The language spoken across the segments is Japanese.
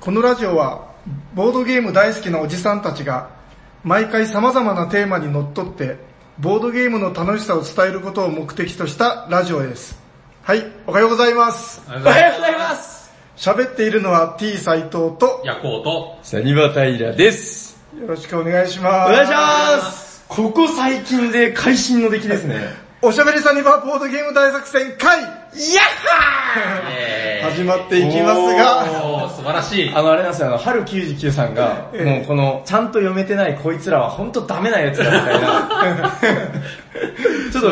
このラジオはボードゲーム大好きなおじさんたちが毎回様々なテーマにのっとってボードゲームの楽しさを伝えることを目的としたラジオです。はい、おはようございます。おはようございます。喋っているのは T 斎藤とヤコウと、サニバタイラです。よろしくお願いします。お願いしますここ最近で会心の出来ですね。おしゃべりサニバーボードゲーム大作戦会やっはえ始まっていきますが、おー素晴らしい。あのあれなんですよ、あの、春99さんが、ええもうこの、ちゃんと読めてないこいつらは本当ダメなやつだみたいな。ちょっと、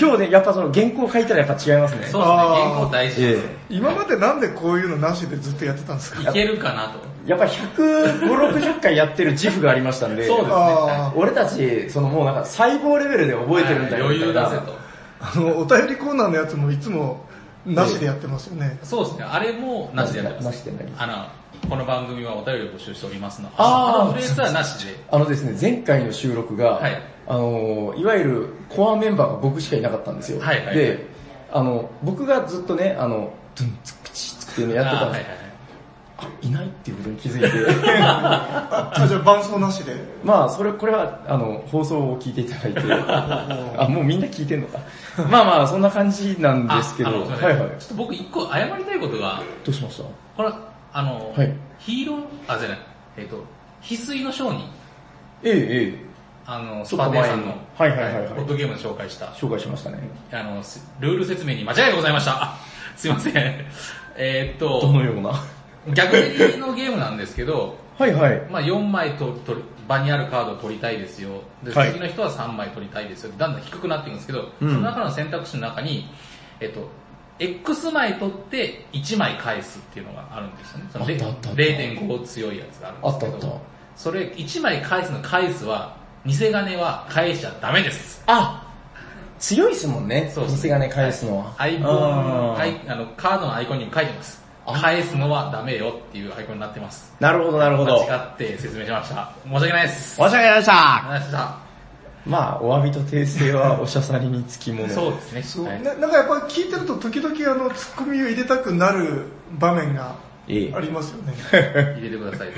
今日ね、やっぱその原稿書いたらやっぱ違いますね。そうですね、あー原稿大事えです。今までなんでこういうのなしでずっとやってたんですか？いけるかなと。えやっぱ150、60回やってる自負がありましたんで、そうですね。あ俺たち、そのもうなんか細胞レベルで覚えてるんだよ余裕みたいな出せと。あの、お便りコーナーのやつもいつもなしでやってますよね。そうですね、あれもなしでやってます。なしで何あの、この番組はお便りを募集しておりますの。あーあのフレーズはなしで。あのですね、前回の収録が、はいあのーいわゆるコアメンバーが僕しかいなかったんですよ。はいはいで、あの、僕がずっとね、あの、ドゥンツクチツクっていうのやってたんですはいはいあ、いないっていうことに気づいて、あ、じゃあ伴奏なしで。まあ、それ、これは、あの、放送を聞いていただいて、あ、もうみんな聞いてんのか。まあまあ、そんな感じなんですけど、はいはい。ちょっと僕一個謝りたいことが、どうしました？これ、あの、はいヒーロー、あ、じゃない、えっ、と、翡翠の商人、ええ、ええ、あの、スパテさんの、はいはいはいはいボードゲームで紹介した、紹介しましたね。あの、すルール説明に間違いがございました。あすいません。えーっどと、のような？逆競りのゲームなんですけど、はいはい。まあ4枚と取り場にあるカードを取りたいですよ。で、はい次の人は3枚取りたいですよ。だんだん低くなっていくんですけど、うんその中の選択肢の中に、えっと、X 枚取って1枚返すっていうのがあるんですよね。そのあったあったあった0.5強いやつがあるんですけど、あったあったそれ1枚返すの返すは、偽金は返しちゃダメです。あ強いですもんね。そう偽金返すのは。アイコン、あの、カードのアイコンにも書いてます。返すのはダメよっていうアイコンになってます。なるほどなるほど。間違って説明しました。申し訳ないです。申し訳ないでした。申した。まあ、お詫びと訂正はおしゃさりにつきもの。そうですね。そう、はいななんかやっぱ聞いてると時々あの、ツッコミを入れたくなる場面がえありますよね。入れてください。え。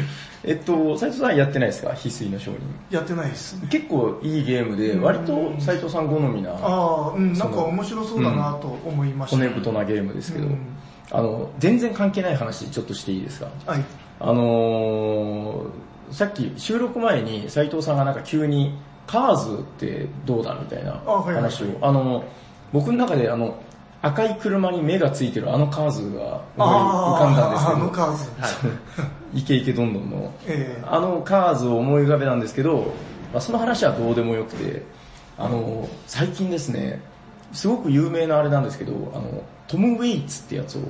えっと、斉藤さんやってないですか？翡翠の商人。やってないですね。結構いいゲームで、割と斉藤さん好みなああ、うん、なんか面白そうだなと思いました。骨太なゲームですけどうん、あの、全然関係ない話ちょっとしていいですか？はい。あのー、さっき収録前に斉藤さんがなんか急にカーズってどうだみたいなあはいはい話を、あの、僕の中であの、赤い車に目がついてるあのカーズが思い浮かんだんですけああ、あのど、カーズ。はい。イケイケどんどんの、ええあのカーズを思い浮かべたんですけど、まあ、その話はどうでもよくて、あの、最近ですね、すごく有名なあれなんですけど、あの、トム・ウェイツってやつを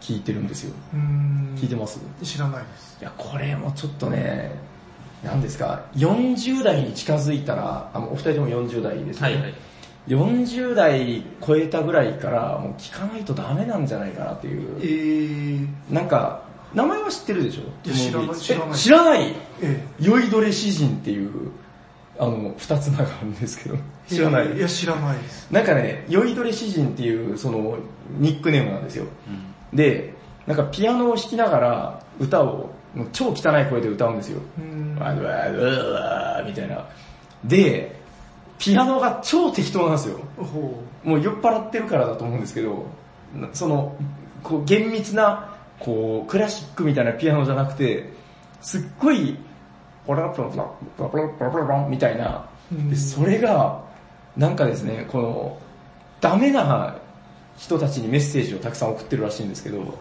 聞いてるんですよ。うーん聞いてます？知らないです。いや、これもちょっとね、何ですか、40代に近づいたら、あのお二人とも40代ですね。はいはい。40代超えたぐらいから、もう聞かないとダメなんじゃないかなってえいう。ー、なんか、名前は知ってるでしょ？知らない知らないえ知らないえ酔いどれ詩人っていう、あの、二つ名があるんですけど、え知らない。いや、知らないです。なんかね、酔いどれ詩人っていう、その、ニックネームなんですよ。うんで、なんかピアノを弾きながら歌を、もう超汚い声で歌うんですよ。うーんわーわみたいな。で、ピアノが超適当なんですよ。ほもう酔っ払ってるからだと思うんですけど、なその、こう厳密な、こう、クラシックみたいなピアノじゃなくて、すっごい、ポラポラポラポラポラポラポラポラみたいな。で、それが、なんかですね、この、ダメな人たちにメッセージをたくさん送ってるらしいんですけど、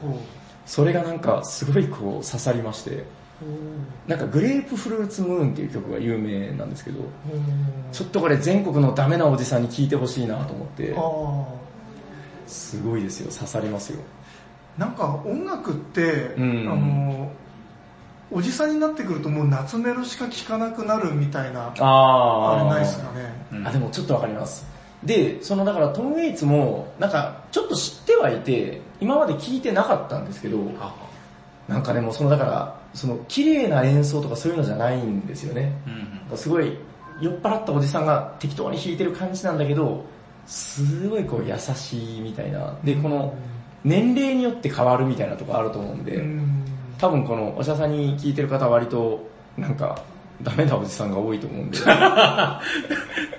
それがなんかすごいこう刺さりまして、なんかグレープフルーツムーンっていう曲が有名なんですけど、ちょっとこれ全国のダメなおじさんに聴いてほしいなと思って、すごいですよ、刺さりますよ。なんか音楽って、うんあの、おじさんになってくるともう夏メロしか聴かなくなるみたいな、あれないですかね。うんあ、でもちょっとわかります。で、そのだからトム・ウェイツも、なんかちょっと知ってはいて、今まで聞いてなかったんですけど、なんかでもそのだから、その綺麗な演奏とかそういうのじゃないんですよね。うんすごい酔っ払ったおじさんが適当に弾いてる感じなんだけど、すごいこう優しいみたいな。で、この年齢によって変わるみたいなとこあると思うんで、うん多分このおしゃさんに聞いてる方は割と、なんか、ダメなおじさんが多いと思うんで。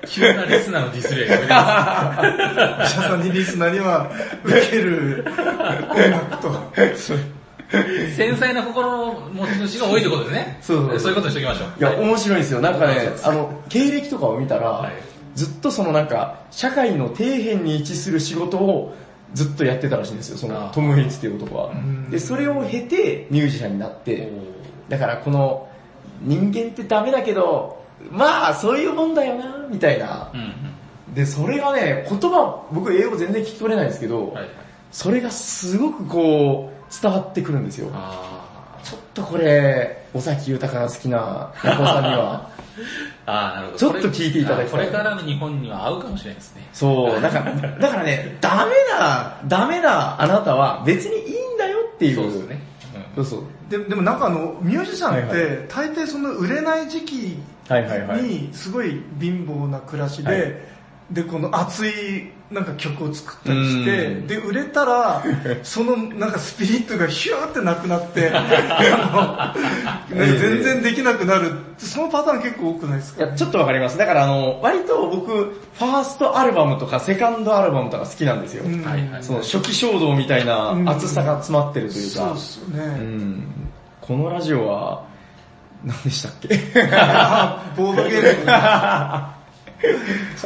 急なリスナーのディスりはやめてくださお医者さんにリスナーには受ける音楽と。い繊細な心の持ち主が多いってことですね。そうそうそうそういうことにしておきましょう。いや、はい面白いんですよ。なんかねあの、経歴とかを見たら、はいずっとそのなんか、社会の底辺に位置する仕事をずっとやってたらしいんですよ、そのトム・ヘイツっていう男はん。で、それを経てミュージシャンになって、だからこの、人間ってダメだけど、まあ、そういうもんだよな、みたいなう。んうん。で、それがね、言葉、僕英語全然聞き取れないですけど、はいはい。それがすごくこう、伝わってくるんですよ。あちょっとこれ、尾崎豊が好きなヤコウさんには、ー あー、なるほど。ちょっと聞いていただきたい これからの日本には合うかもしれないですね。そう、だから、だからね、ダメな、ダメなあなたは別にいいんだよっていう。そうですね。そうそう。ででもなんかあの、ミュージシャンっはいて、大抵その売れない時期はいはいはい。にすごい貧乏な暮らしで、はいで、この熱いなんか曲を作ったりしてうん、で、売れたら、そのなんかスピリットがヒューってなくなって、全然できなくなる。そのパターン結構多くないですか？いや、ちょっとわかります。だからあの、割と僕、ファーストアルバムとかセカンドアルバムとか好きなんですよ。うんはいはいその初期衝動みたいな熱さが詰まってるというかそうで。すようね。ん。このラジオは、何でしたっけ？あボードゲーム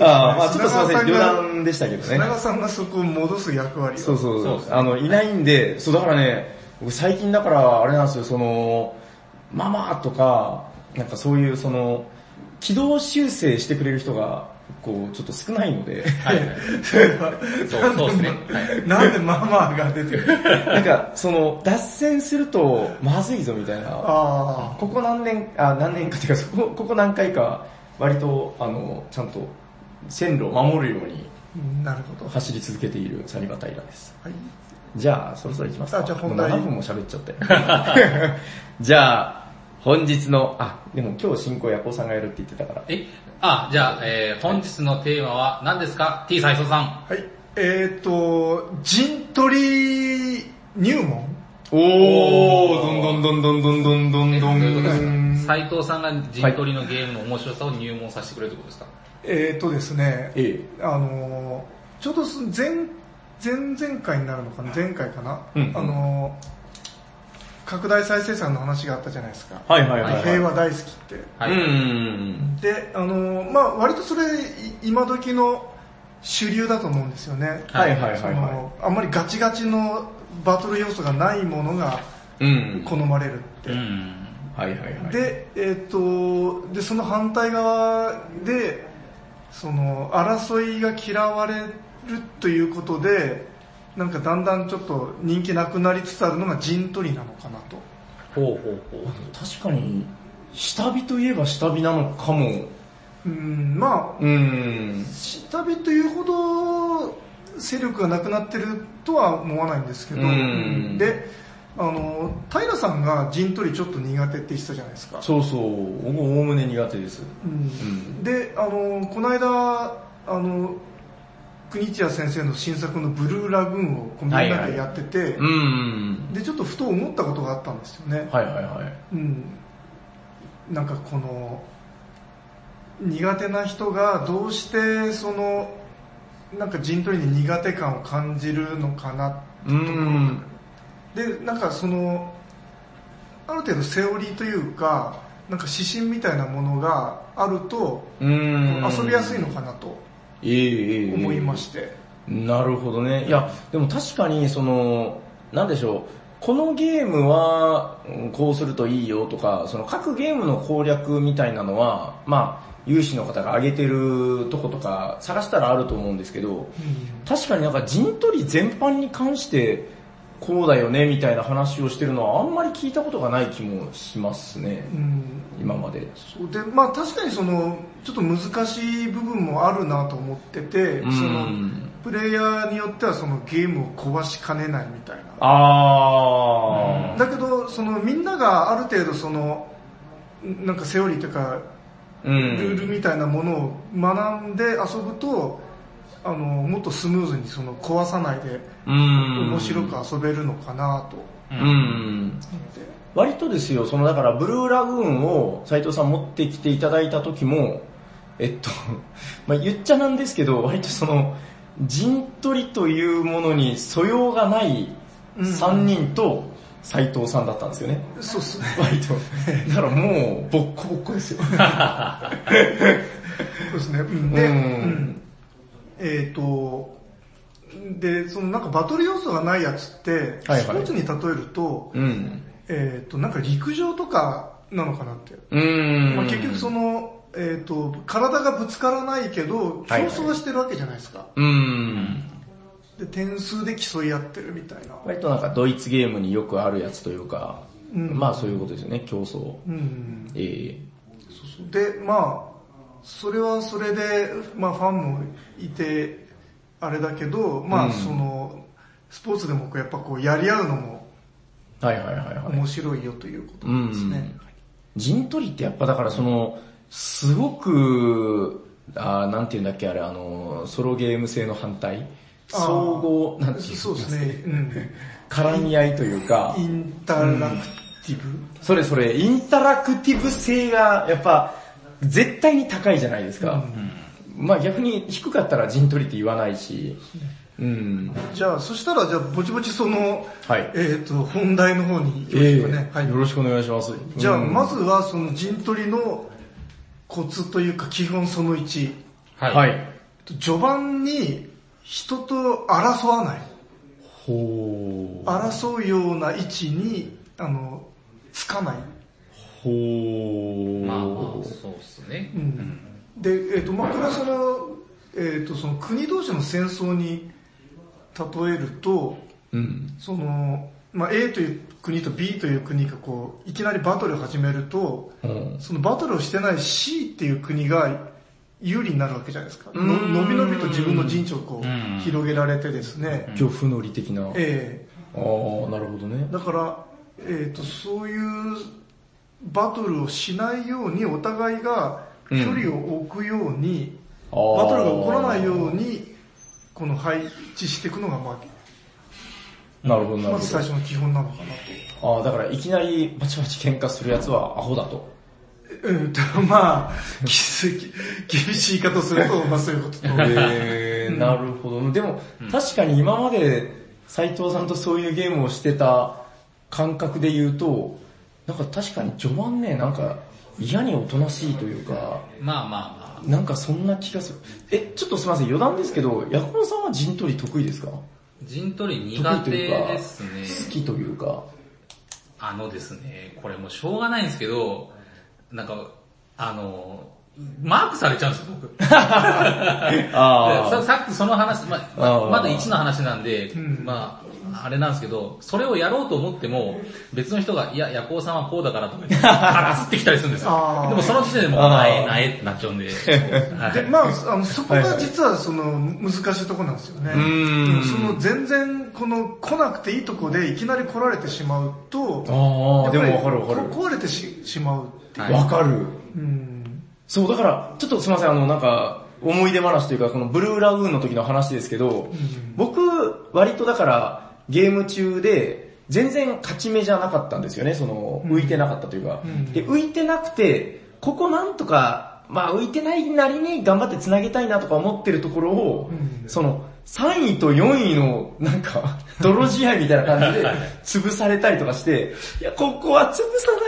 のあーまあちょっとすいません、余談でしたけどね。品川さんがそこを戻す役割を。そうそうそうあの、いないんで、そうだからね、僕最近だから、あれなんですよ、その、ママとか、なんかそういうその、軌道修正してくれる人が、こう、ちょっと少ないので、はいはい。それはそうそうですね。はいなんでママが出てる？なんか、その、脱線すると、まずいぞみたいな。あここ何年、あ、何年かっていうか、そこ、ここ何回か、割と、あの、ちゃんと、線路を守るようにあ、なるほど。走り続けているサニバタイラです。はいじゃあ、そろそろ行きますか。あじゃあ本題もう7分も喋っちゃったよ。じゃあ、本日の、あ、でも今日進行ヤコウさんがやるって言ってたから。え、あ、じゃあ、えー、本日のテーマは何ですか ?T 斎藤さん。はい。えっ、ー、と、陣取り入門おー、どんどんどんどんどんどんどんどん。斎藤さんが陣取りのゲームの面白さを入門させてくれるってことですかえっ、とですね、あの、ちょうど前、前々回になるのかな前回かな、あの、拡大再生産の話があったじゃないですか。はいはいはい。平和大好きって。で、あの、まあ割とそれ、今時の主流だと思うんですよね。はいはいはいあんまりガチガチのバトル要素がないものがい。うん。好まれるって。うん。はいはいはい。、で、えっ、と、で、その反対側で、その、争いが嫌われるということで、なんかだんだんちょっと人気なくなりつつあるのが陣取りなのかなと。ほうほうほう。確かに、下火といえば下火なのかも。うん、まあ、うん。下火というほど勢力がなくなってるとは思わないんですけど、うんで、あの、平さんが陣取りちょっと苦手って言ってたじゃないですか。そうそう、僕おおむね苦手です。うんんで、あの、この間、あの、国千谷先生の新作のブルーラグーンをこうみんなはいはいでやってて、うん。で、ちょっとふと思ったことがあったんですよね。はいはいはい。うん。なんかこの、苦手な人がどうしてその、なんか陣取りに苦手感を感じるのかなってところうんで、なんかその、ある程度セオリーというか、なんか指針みたいなものがあると、うん。遊びやすいのかなと思いまして。なるほどね。いや、でも確かにその、なんでしょう。このゲームはうんこうするといいよとか、その各ゲームの攻略みたいなのは、まあ、有志の方が挙げてるとことか探したらあると思うんですけど、確かになんか陣取り全般に関してこうだよねみたいな話をしてるのはあんまり聞いたことがない気もしますねう。ん今まで。そうで、まあ確かにその、ちょっと難しい部分もあるなと思ってて、うんその、プレイヤーによってはそのゲームを壊しかねないみたいな。あー。だけど、そのみんながある程度その、なんかセオリーというか、うん。ルールみたいなものを学んで遊ぶと、あの、もっとスムーズにその壊さないでうん。面白く遊べるのかなとううんん。割とですよ、そのだからブルーラグーンを斉藤さん持ってきていただいた時も、えっと、まあ言っちゃなんですけど、割とその、陣取りというものに素養がない3人と斉藤さんだったんですよね。そうっすね。割と。だからもう、ボッコボッコですよ。そうですね。うんで、うんうんえっ、と、で、そのなんかバトル要素がないやつって、はいはいスポーツに例えると、うん。えっ、と、なんか陸上とかなのかなって。うーん。まあ、結局その、えっ、と、体がぶつからないけど、競はいはい争はしてるわけじゃないですか。うーん。で、点数で競い合ってるみたいな。割となんかドイツゲームによくあるやつというか、うんまあそういうことですよね、競争。うん。えそうそうで、まあ、それはそれで、まあファンもいて、あれだけど、まうんあその、スポーツでもこうやっぱこうやり合うのもえはいはいはいはい。面白いよということうんですね。陣取りってやっぱだからその、すごく、あーなんていうんだっけあれ、あの、ソロゲーム性の反対総合、なんていうんそうですね。うん。絡み合いというかイ、ンタラクティブ？それそれ、インタラクティブ性がやっぱ、絶対に高いじゃないですか。まあ逆に低かったら陣取りって言わないし、うん。じゃあ、そしたらじゃあ、ぼちぼちその、はい。えっ、と、本題の方に行きまええしょうかね。はい。よろしくお願いします。じゃあ、うんまずはその陣取りのコツというか基本その1。はい。はい。序盤に人と争わない。ほー。争うような位置に、あの、つかない。ほー。まあまあ、そうっすね。うんで、えっ、と、まあ、これはその、えっ、と、その国同士の戦争に例えると、うん。その、まあ、A という国と B という国がこう、いきなりバトルを始めると、うん。そのバトルをしてない C っていう国が有利になるわけじゃないですか。のうんのびのびと自分の陣地をこうんう、広げられてですね。恐怖乗り的な。えああ、なるほどねえ。だから、えっ、と、そういうバトルをしないようにお互いが距離を置くように、あーバトルが起こらないように、この配置していくのが、まなるほど、あ、なるほどまず最。初の基本なのかなと。ああ、だからいきなりバチバチ喧嘩するやつはアホだと。うんと、まあ、きつい厳しい言い方をすると、まあそういうことと。へー、なるほど。でも、確かに今まで斉藤さんとそういうゲームをしてた感覚で言うと、なんか確かに序盤ね、なんか嫌におとなしいというか、まあまあまあ。なんかそんな気がする。え、ちょっとすみません、余談ですけど、ヤコロさんは陣取り得意ですか？陣取り得苦手ですね。好きというか。あのですね、これもうしょうがないんですけど、なんか、あの、マークされちゃうんですよ、僕。あささっきその話、まままだ1の話なんで、んまあ、あれなんですけど、それをやろうと思っても、別の人が、いや、ヤコウさんはこうだからとか言って、ガッツってきたりするんですよでもその時点でもう、なえなえってなっちゃうんで。は いで、まあ、あの、そこが実はその難しいところなんですよね。うーんその全然、この来なくていいとこでいきなり来られてしまうと、ああ、でもわかるわかる。こ壊れてししまうっていう。はいわかる。うん。そう、だから、ちょっとすみません、あの、なんか、思い出話というか、このブルーラグーンの時の話ですけど、僕、割とだから、ゲーム中で、全然勝ち目じゃなかったんですよね、その、浮いてなかったというか。うん。で、浮いてなくて、ここなんとか、まあ浮いてないなりに頑張って繋げたいなとか思ってるところを、うん。その、3位と4位の、なんか、泥試合みたいな感じで、潰されたりとかして、いや、ここは潰さ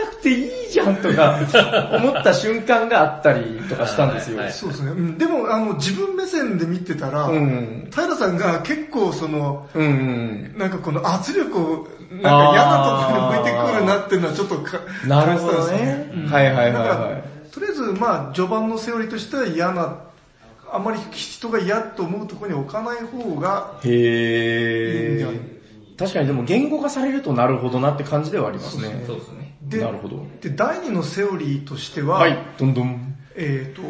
なくていいじゃんとか、思った瞬間があったりとかしたんですよ。そうですね。うんでも、あの、自分目線で見てたら、うん。平さんが結構その、うんうん。なんかこの圧力を、なんか嫌なところに向いてくるなっていうのはちょっとかなるほど感じたんですよね。うんはいはいはいはとりあえず、まあ、序盤のセオリーとしては嫌な、あまり人が嫌と思うところに置かない方がい。へいいんじゃない？ー。確かにでも言語化されるとなるほどなって感じではありますね。そうですね。でなるほど。で、第二のセオリーとしては、はい、どんどん。えっ、と、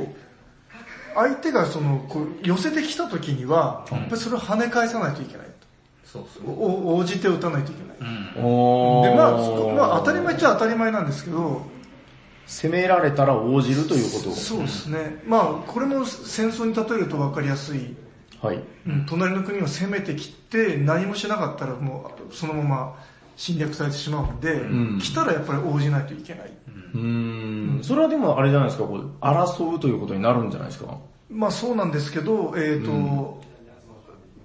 相手がその、こう、寄せてきた時には、やっぱりそれを跳ね返さないといけないそうそう。応じて打たないといけない。うん。で、まあ、まあ、当たり前っちゃ当たり前なんですけど、攻められたら応じるということ。そうですね。まあ、これも戦争に例えると分かりやすいはい。うん隣の国を攻めてきて何もしなかったらもうそのまま侵略されてしまうんで、ん来たらやっぱり応じないといけない。うーん。それはでもあれじゃないですか、こう争うということになるんじゃないですか？まあそうなんですけど、えっ、と、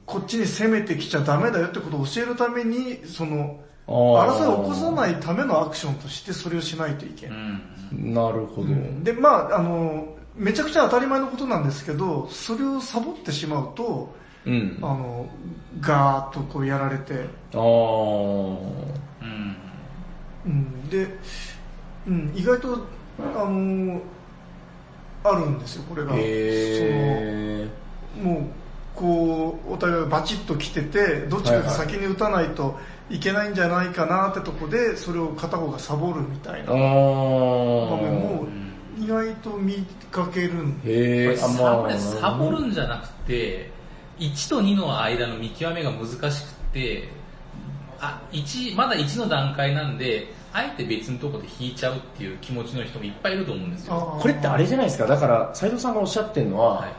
こっちに攻めてきちゃダメだよってことを教えるために、その、争いを起こさないためのアクションとしてそれをしないといけうない。ん。なるほど。で、まああの、めちゃくちゃ当たり前のことなんですけど、それをサボってしまうと、うん。あの、ガーッとこうやられて、あー。うん。うん、で、うん、意外と、あの、あるんですよ、これが。へそのもう、こう、お互いがバチッと来てて、どっちかが先に打たないといけないんじゃないかなってとこで、それを片方がサボるみたいー。なあ場ー。面も意外と見かけるんで、サボまあ。サボるんじゃなくて、1と2の間の見極めが難しくて、あ、1、まだ1の段階なんで、あえて別のところで引いちゃうっていう気持ちの人もいっぱいいると思うんですよ。これってあれじゃないですか。だから、斉藤さんがおっしゃってるのは、はい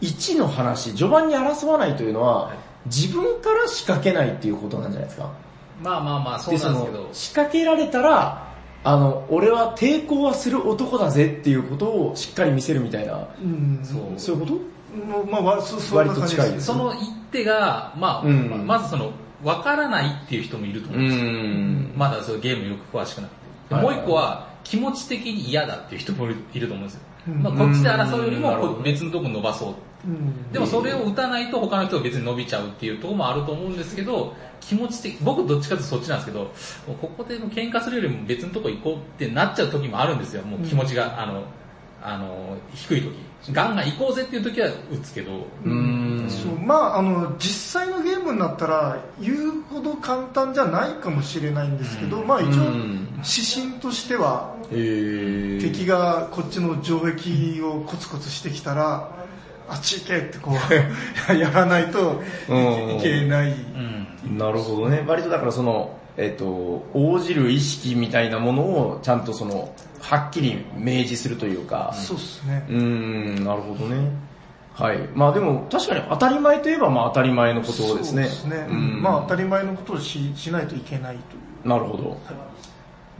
1の話、序盤に争わないというのは、はい自分から仕掛けないっていうことなんじゃないですか。まあまあまあ、そうなんですけど。の、、仕掛けられたら、あの、俺は抵抗はする男だぜっていうことをしっかり見せるみたいな、うん、そうそういうこと？もうまあ、わそ割と近い。ですその一手が、まあ、うん。まずその、わからないっていう人もいると思うんですよ。ん。まだそのゲームよく詳しくなくて。はいもう一個は、気持ち的に嫌だっていう人もいると思うんですよ。うん。まあ、こっちで争うよりも別のとこ伸ばそう。うん。でもそれを打たないと他の人が別に伸びちゃうっていうところもあると思うんですけど、気持ち的、僕どっちかというとそっちなんですけど、ここでの喧嘩するよりも別のとこ行こうってなっちゃう時もあるんですよ。もう気持ちが、あの、あの、低い時。ガンガン行こうぜっていう時は打つけど、うん。そう。まああの実際のゲームになったら言うほど簡単じゃないかもしれないんですけど、まあ一応うん。指針としてはえー、敵がこっちの城壁をコツコツしてきたらあっち行けってこう やらないとうんいけない。うん。なるほどね。割とだからその、えっ、と、応じる意識みたいなものをちゃんとその、はっきり明示するというか。そうですね。うーん、なるほどね。はい。まあでも確かに当たり前といえばまあ当たり前のことですね。そうですね。うんまあ当たり前のことをししないといけないという。なるほど。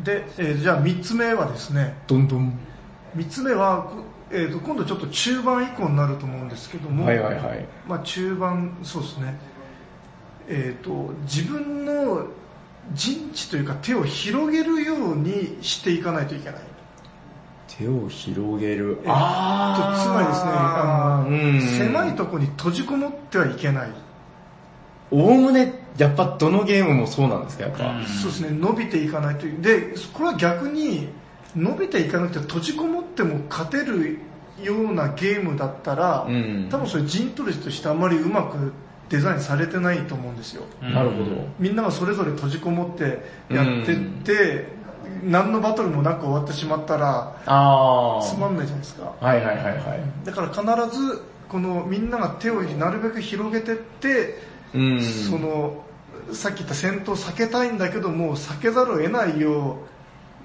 で、えーじゃあ3つ目はですね、どんどん。3つ目は、こえーと今度ちょっと中盤以降になると思うんですけども、はいはいはい。まあ中盤、そうですね、えっ、と、自分の陣地というか手を広げるようにしていかないといけない。手を広げる。えっとつまりですね、あの、うん狭いところに閉じこもってはいけない。おおむね、やっぱどのゲームもそうなんですか、やっぱ。うんそうですね、伸びていかないという。で、これは逆に、伸びていかなくて閉じこもっても勝てるようなゲームだったら、うん多分それ陣取りとしてあんまりうまくデザインされてないと思うんですよ。うんなるほど。みんながそれぞれ閉じこもってやってって、何のバトルもなく終わってしまったら、あつまんないじゃないですか。はいはいはいはい。だから必ず、このみんなが手をなるべく広げてって、うん。その、さっき言った戦闘を避けたいんだけども、避けざるを得ないよ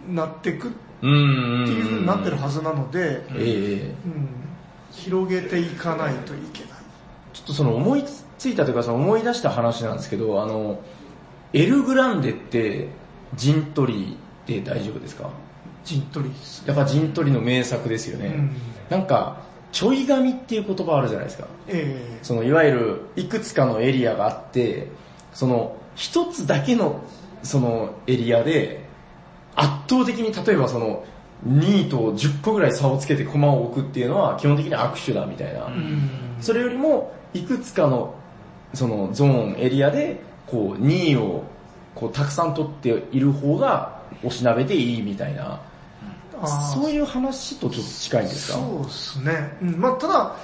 うになっていくってうん。いう風になってるはずなので、ええうん、広げていかないといけない。ちょっとその思いついたというかその思い出した話なんですけど、あの、エルグランデって陣取りで大丈夫ですか？陣取りです。やっぱ陣取りの名作ですよね。うんなんか、ちょい紙っていう言葉あるじゃないですか。えそのいわゆるいくつかのエリアがあって、その一つだけのそのエリアで圧倒的に例えばその2位と10個ぐらい差をつけて駒を置くっていうのは基本的に握手だみたいな。それよりもいくつかのそのゾーンエリアでこう2位をこうたくさん取っている方がおしなべていいみたいな、そういう話とちょっと近いんですか？そうですね。うん、まあただ、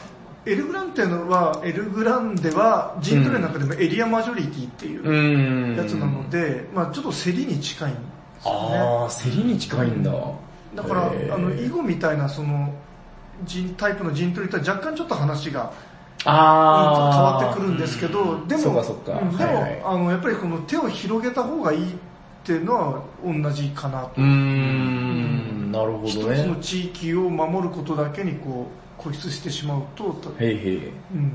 エルグランテのは、エルグランデは陣取りの中でもエリアマジョリティっていうやつなので、まあちょっと競りに近いんですよね。ああ、競りに近いんだ。だから、あの、囲碁みたいなその、陣タイプの陣取りとは若干ちょっと話があ変わってくるんですけど、でも、でも、はいはいあの、やっぱりこの手を広げた方がいいっていうのは同じかなと。うーん、なるほ一どね。つの地域を守ることだけにこう固執してしまうと、とへいへい。うん、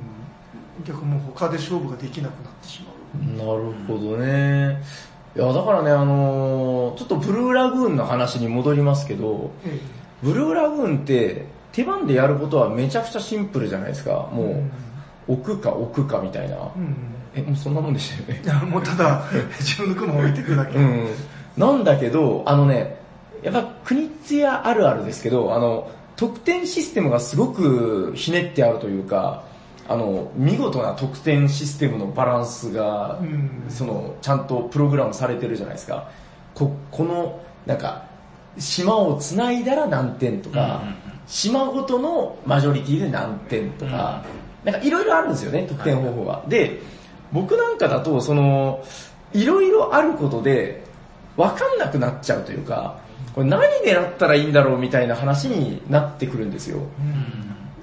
逆にもう他で勝負ができなくなってしまう。なるほどね。いや、だからね、あのーちょっとブルーラグーンの話に戻りますけど、えブルーラグーンって手番でやることはめちゃくちゃシンプルじゃないですか。えもう、置くか置くかみたいな。うん。え、もうそんなもんでしたよねい。や、もうただ、自分の駒を置いていくだけ。うん。なんだけど、あのね、やっぱ国津屋あるあるですけど、あの、得点システムがすごくひねってあるというか、あの、見事な得点システムのバランスが、うんその、ちゃんとプログラムされてるじゃないですか。こ、この、なんか、島を繋いだら何点とか、うんうんうん島ごとのマジョリティで何点とか、なんかいろいろあるんですよね、得点方法が。で、僕なんかだと、その、いろいろあることで、わかんなくなっちゃうというか、これ何狙ったらいいんだろうみたいな話になってくるんですよ。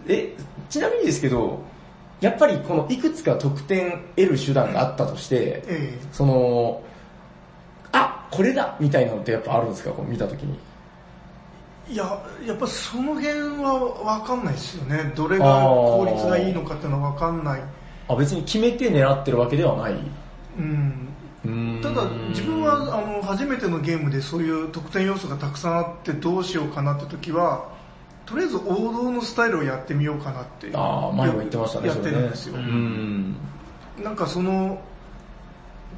え、ちなみにですけど、やっぱりこのいくつか得点得る手段があったとして、えその、あ、これだみたいなのってやっぱあるんですか？こう見たときに。えいや、やっぱその辺は分かんないですよね。どれが効率がいいのかっていうのは分かんない。あ、別に決めて狙ってるわけではない。うん。ただ自分はあの初めてのゲームでそういう得点要素がたくさんあってどうしようかなって時は、とりあえず王道のスタイルをやってみようかなって。ああ、前も言ってましたね、やってるんですよ。うん。なんかその、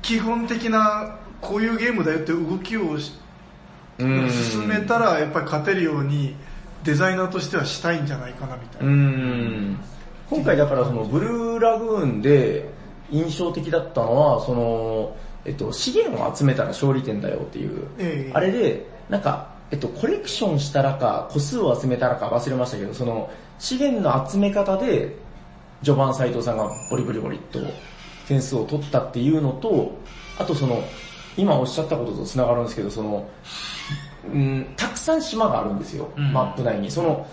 基本的なこういうゲームだよって動きを進めたらやっぱり勝てるようにデザイナーとしてはしたいんじゃないかなみたいうな。ん。今回だからそのブルーラグーンで印象的だったのは、その、えっと、資源を集めたら勝利点だよっていう、ええあれで、なんか、えっと、コレクションしたらか、個数を集めたらか忘れましたけど、その、資源の集め方で、序盤斎藤さんがボリボリボリっと点数を取ったっていうのと、あとその、今おっしゃったことと繋がるんですけど、その、うん、たくさん島があるんですよ、うん。マップ内に。その、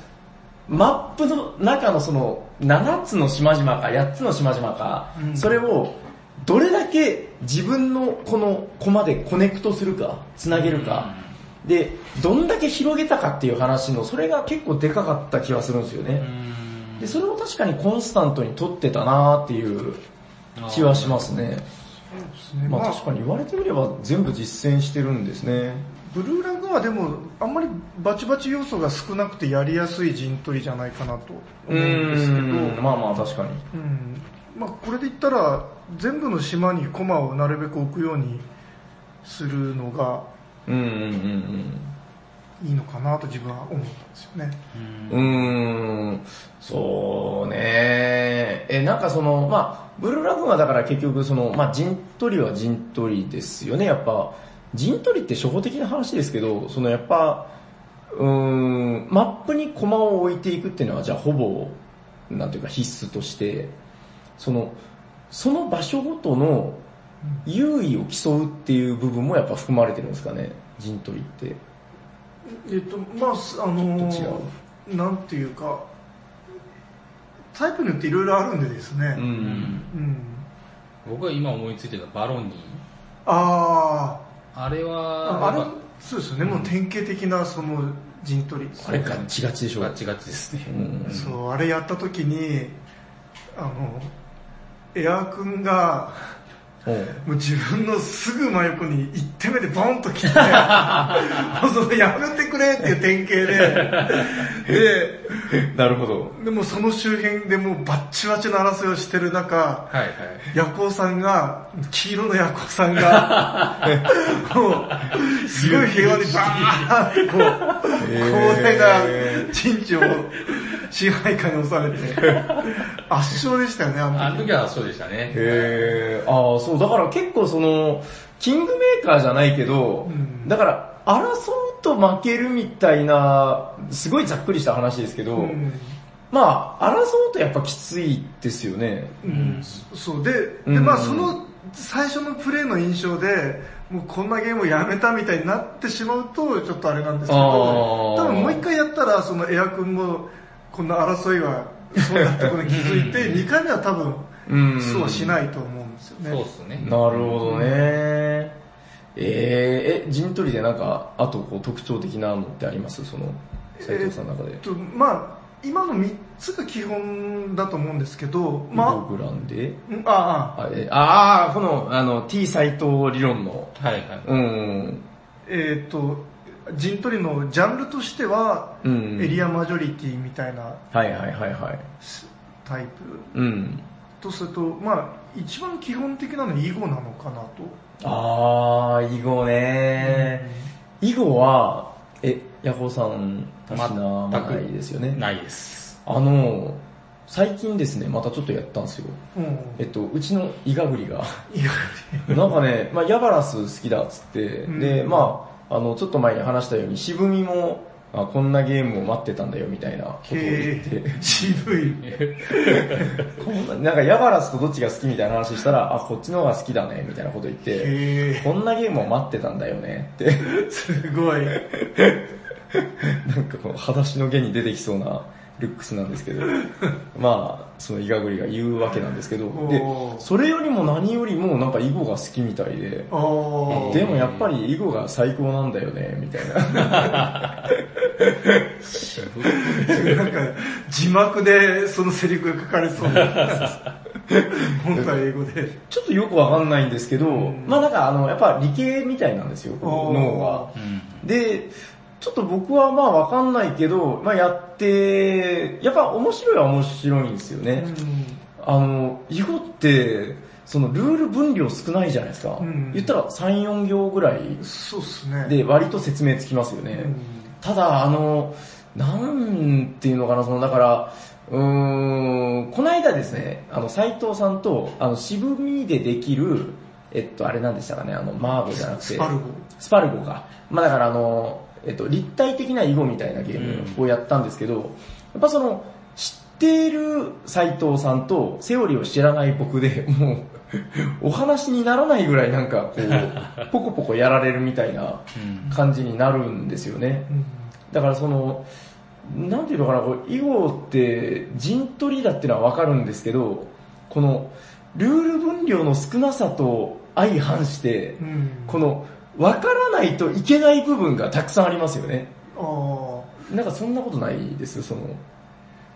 マップの中のその、7つの島々か8つの島々か、うん。それを、どれだけ自分のこのコマでコネクトするか、繋げるか、で、どんだけ広げたかっていう話の、それが結構でかかった気がするんですよね。で、それを確かにコンスタントに取ってたなーっていう気はしますね。そうですねまあまあ確かに言われてみれば全部実践してるんですね。ブルーラグはでもあんまりバチバチ要素が少なくてやりやすい陣取りじゃないかなと思うんですけど、まあまあ確かに。うんまあ、これで言ったら全部の島に駒をなるべく置くようにするのがうんうんうんいいのかなと自分は思ったんですよね。うん。そうね。え、なんかその、まあブルーラグーンはだから結局その、まあ陣取りは陣取りですよね。やっぱ、陣取りって初歩的な話ですけど、そのやっぱ、うん、マップに駒を置いていくっていうのはじゃあほぼ、なんていうか必須として、その、その場所ごとの優位を競うっていう部分もやっぱ含まれてるんですかね、陣取りって。えっと、まあ、すあのーなんていうか、タイプによっていろいろあるんでですね。ううん。ん。僕が今思いついてるのはバロニー。ああれあ、は、あれそうですよね、もう典型的なその陣取り。あれガッチガチでしょ。ガチガチですね。うんそう、あれやった時に、あの、エアー君が、うんもう自分のすぐ真横に1手目でボンと来て、もうそのやめてくれっていう典型で、なるほど。で、でもその周辺でもうバッチバチの争いをしてる中、はいはい。ヤコウさんが、黄色のヤコウさんが、もう、すごい平和にバーってこう、広大な陣地を支配下に押されて、圧勝でしたよね、あの時あの時はそうでしたね。へー、ああ、そう、だから結構その、キングメーカーじゃないけど、うん。だから、争うと負けるみたいな、すごいざっくりした話ですけど、うん。まあ、争うとやっぱきついですよね。うん、そう。で、で、うん。まあその最初のプレーの印象で、もうこんなゲームをやめたみたいになってしまうと、ちょっとあれなんですけあど、ー。多分もう一回やったら、そのエア君も、こんな争いは、そうだってことに気づいて、2回目は多分、うんそうはしないと思うんですよね。そうっすね。なるほどね。えー、え、陣取りでなんか、あとこう特徴的なのってあります？その、斉藤さんの中でえっ。と、まあ今の3つが基本だと思うんですけど、まあ、まグランデ？あ、んああ、あ、えあーこの、あの、T 斎藤理論の、はいはい。うん、えっ、と、陣取りのジャンルとしては、うん。エリアマジョリティみたいなはいはいはいはい。タイプうん。とすると、まあ、一番基本的なのは囲碁なのかなと。あー、囲碁ね囲碁は、え、ヤホーさん、たしなまないですよね？ないです。あの、最近ですね、またちょっとやったんですよ。うん。えっと、うちのイガグリが、意外 なんかね、まあ、ヤバラス好きだっつって、うんで、まあ、あの、ちょっと前に話したように、渋みも、あこんなゲームを待ってたんだよみたいなことを言って、渋い。こんななんかヤバラスとどっちが好きみたいな話したら、あ、こっちの方が好きだね、みたいなこと言って、へこんなゲームを待ってたんだよねって、ー すごい。なんかこの裸足の下に出てきそうなルックスなんですけど、まあ、そのイガグリが言うわけなんですけど、でそれよりも何よりもなんか囲碁が好きみたいで、でもやっぱり囲碁が最高なんだよね、みたいな。なんか、字幕でそのセリフが書かれそうな。本当は英語で。ちょっとよくわかんないんですけど、んまあなんかあの、やっぱ理系みたいなんですよ、脳は。うん。で、ちょっと僕はまあわかんないけど、まあやって、やっぱ面白いは面白いんですよね。あの、囲碁って、そのルール分量少ないじゃないですか。うん言ったら3、4行ぐらいうん。そうっすね。で割と説明つきますよね。うんただ、あの、なんていうのかな、その、だから、うーん、この間ですね、あの、斎藤さんと、あの、渋みでできる、えっと、あれなんでしたかね、あの、マーゴじゃなくて、スパルゴ。スパルゴか。まあだからあの、えっと、立体的な囲碁みたいなゲームをやったんですけど、やっぱその、知っている斎藤さんとセオリーを知らない僕で、もう、お話にならないぐらいなんかこう、ポコポコやられるみたいなうん。感じになるんですよね。うんだからその、なんていうのかな、囲碁って陣取りだっていうのはわかるんですけど、この、ルール分量の少なさと相反して、うんこの、わからないといけない部分がたくさんありますよね。ああ、なんかそんなことないですその、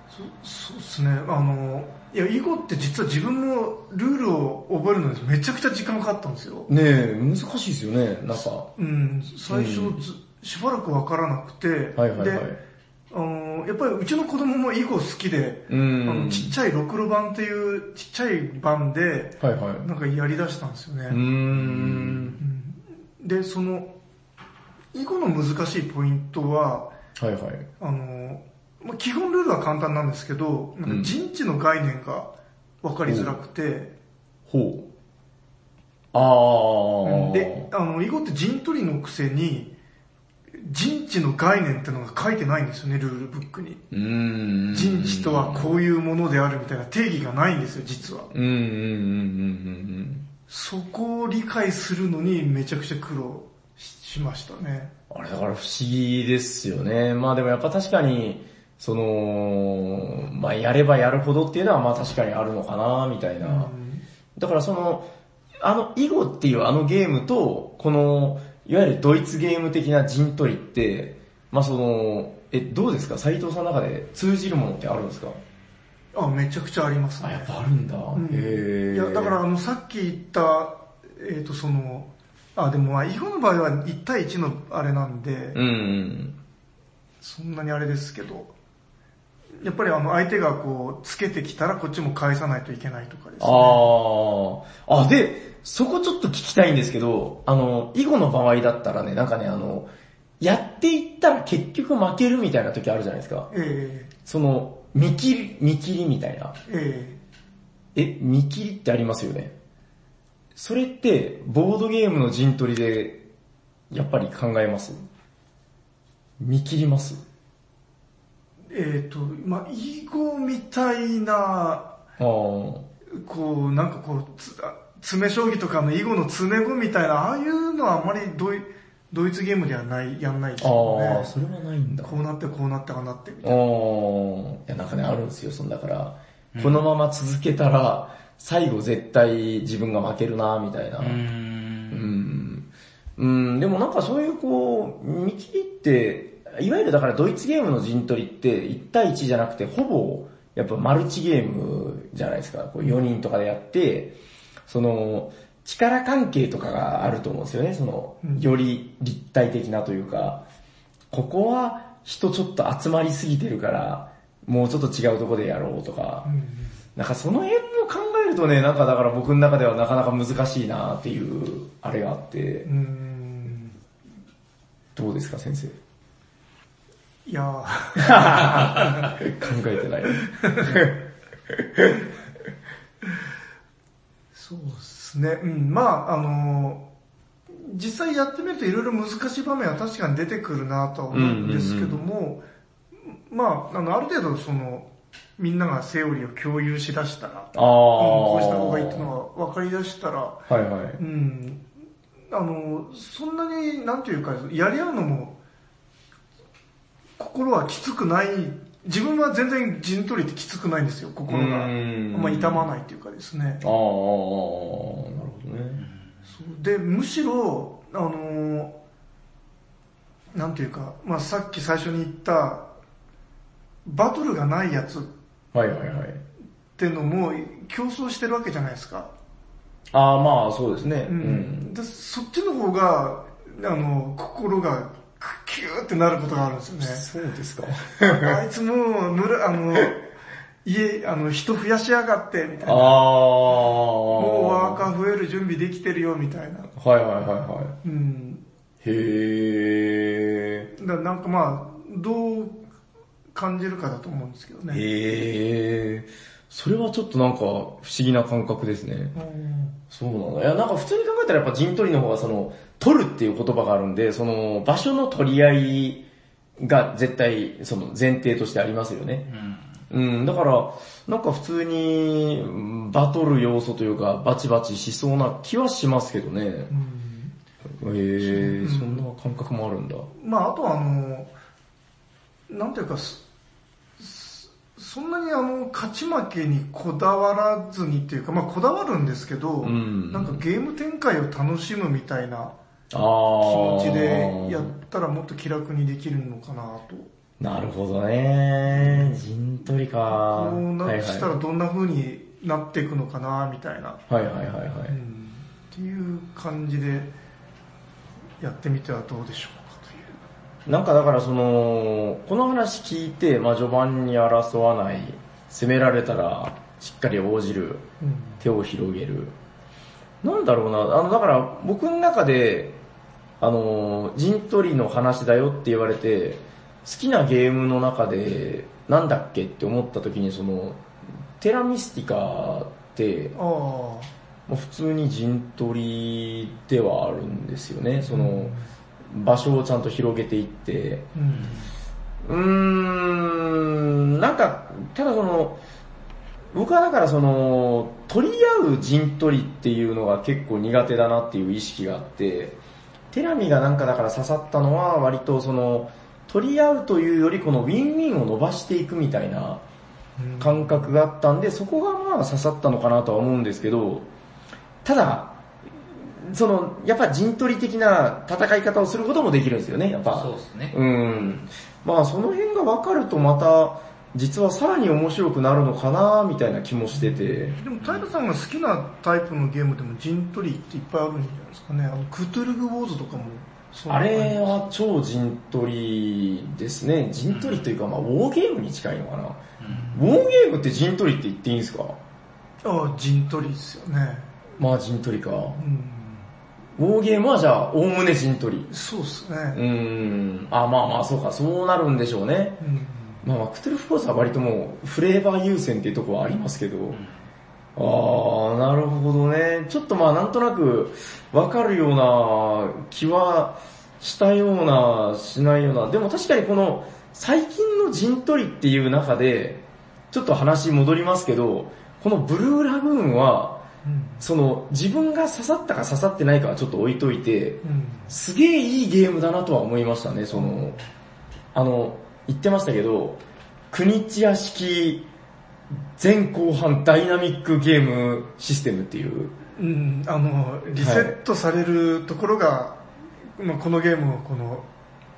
そそうですね。あの、いや、囲碁って実は自分もルールを覚えるのにめちゃくちゃ時間かかったんですよ。ねえ、難しいですよね、なんか。うん、最初うんず、しばらくわからなくて、はいはいはい。で、あの、やっぱりうちの子供も囲碁好きで、うあん。のちっちゃいろくろ版っていうちっちゃい版で、はいはい。なんかやり出したんですよね。うーん。うんで、その、囲碁の難しいポイントは、はいはい。あの、まあ、基本ルールは簡単なんですけど、なんか陣地の概念が分かりづらくて、ほう。ああ。で、あの、囲碁って陣取りのくせに、陣地の概念ってのが書いてないんですよね、ルールブックに。陣地とはこういうものであるみたいな定義がないんですよ、実は。うんうんうんうんうんそこを理解するのにめちゃくちゃ苦労ししましたね。あれだから不思議ですよね。まあでもやっぱ確かに、その、まあやればやるほどっていうのはまあ確かにあるのかな、みたいな。うんだからその、あの、囲碁っていうあのゲームと、この、いわゆるドイツゲーム的な陣取りって、まあその、え、どうですか？斉藤さんの中で通じるものってあるんですか？あ、めちゃくちゃありますあ、やっね。ぱあるんだ。うんいや、だからあの、さっき言った、えっ、と、その、あ、でもまあ、囲碁の場合は1対1のあれなんで、うんうん。そんなにあれですけど、やっぱりあの、相手がこう、つけてきたらこっちも返さないといけないとかですね。ああ。あ、で、そこちょっと聞きたいんですけど、あの、囲碁の場合だったらね、なんかね、あの、やっていったら結局負けるみたいな時あるじゃないですか。えその、見切り、見切りみたいな。えええ、見切りってありますよね。それって、ボードゲームの陣取りで、やっぱり考えます？見切ります？ええっ、と、まあ、囲碁みたいな。こう、なんかこう、詰将棋とかの囲碁の詰め碁みたいな、ああいうのはあまりドイドイツゲームではない、やんないですよああ、ね。それはないんだ。こうなってこうなってああなってみたいな。いや、なんかね、あるんですよ、そんだから、このまま続けたら、最後絶対自分が負けるな、みたいな。うん。うん、でもなんかそういうこう、見切りって、いわゆるだからドイツゲームの陣取りって1対1じゃなくてほぼやっぱマルチゲームじゃないですか。こう4人とかでやって、その力関係とかがあると思うんですよね。そのより立体的なというか、ここは人ちょっと集まりすぎてるから、もうちょっと違うとこでやろうとか、なんかその辺を考えるとね、なんかだから僕の中ではなかなか難しいなっていう、あれがあってう、ん。どうですか先生？いやー 考えてない。そうですね。うん。まああの実際やってみるといろいろ難しい場面は確かに出てくるなとは思うんですけども、まあ、あの、ある程度その、みんながセオリーを共有しだしたら、こうした方がいいっていうのが分かりだしたら、はいはい。うん、あの、そんなに、なんていうか、やり合うのも、心はきつくない、自分は全然陣取りってきつくないんですよ、心が。あうんんま痛まないっていうかですね。ああ、なるほどね。で、むしろ、あの、なんていうか、まあさっき最初に言った、バトルがないやつっはいはいはい。てのも競争してるわけじゃないですか。ああ、まあそうですね。ううんん。でそっちの方が、あの、心がキューってなることがあるんですよね。そうですか。あいつもう、ぬる、あの、家、あの、人増やしやがって、みたいああ。な。ももうワーカー増える準備できてるよ、みたいな。はいはいはいはうん。い。へえ。だなんかまあ、どう感じるかだと思うんですけどね。へえ。それはちょっとなんか不思議な感覚ですね。うんそうなんだ。いや、なんか普通に考えたらやっぱ陣取りの方がその、取るっていう言葉があるんで、その、場所の取り合いが絶対、その前提としてありますよね。うん。うん、だから、なんか普通に、うんバトル要素というか、バチバチしそうな気はしますけどね。うんへえ、うんそんな感覚もあるんだ。まああとはあの、なんていうか、そんなにあの、勝ち負けにこだわらずにっていうか、まあこだわるんですけど、うんなんかゲーム展開を楽しむみたいな。気持ちでやったらもっと気楽にできるのかなと。なるほどね。陣取りか。こうなしたらどんな風になっていくのかな、みたいな。はいはいはいはい。うんっていう感じでやってみてはどうでしょう。なんかだからその、この話聞いて、まあ序盤に争わない、攻められたらしっかり応じる、うん手を広げる。なんだろうな、あのだから僕の中で、あの、陣取りの話だよって言われて、好きなゲームの中で、なんだっけって思った時にその、テラミスティカって、もう普通に陣取りではあるんですよね。その、場所をちゃんと広げていって、うん。ん、なんか、ただその、僕はだからその、取り合う陣取りっていうのが結構苦手だなっていう意識があって、テラミがなんかだから刺さったのは割とその、取り合うというよりこのウィンウィンを伸ばしていくみたいなうん感覚があったんで、そこがまあ刺さったのかなとは思うんですけど、ただ、その、やっぱ陣取り的な戦い方をすることもできるんですよね、やっぱ。そうですね。うん。まあその辺が分かるとまた、実はさらに面白くなるのかなみたいな気もしてて。でも、平さんが好きなタイプのゲームでも陣取りっていっぱいあるんじゃないですかね。あの、クトゥルフウォーズとかもあれは超陣取りですね。陣取りというかまあウォーゲームに近いのかな。ウォーゲームって陣取りって言っていいんですか？ああ、陣取りですよね。まあ陣取りか。うん。ウォーゲームはじゃあ、おおむね陣取り。そうっすうね。ん。あ、まあまあそうか、そうなるんでしょうね。うん。まあまあ、クトゥルフフォースは割ともう、フレーバー優先っていうところはありますけど、あー、なるほどね。ちょっとまあなんとなく、わかるような気はしたような、しないような。でも確かにこの、最近の陣取りっていう中で、ちょっと話戻りますけど、このブルーラグーンは、うん。その自分が刺さったか刺さってないかはちょっと置いといて、うん。すげえいいゲームだなとは思いましたね、その、あの、言ってましたけど、クニチア式前後半ダイナミックゲームシステムっていう、うん、あの、リセットされるところが、まあこのゲームのこの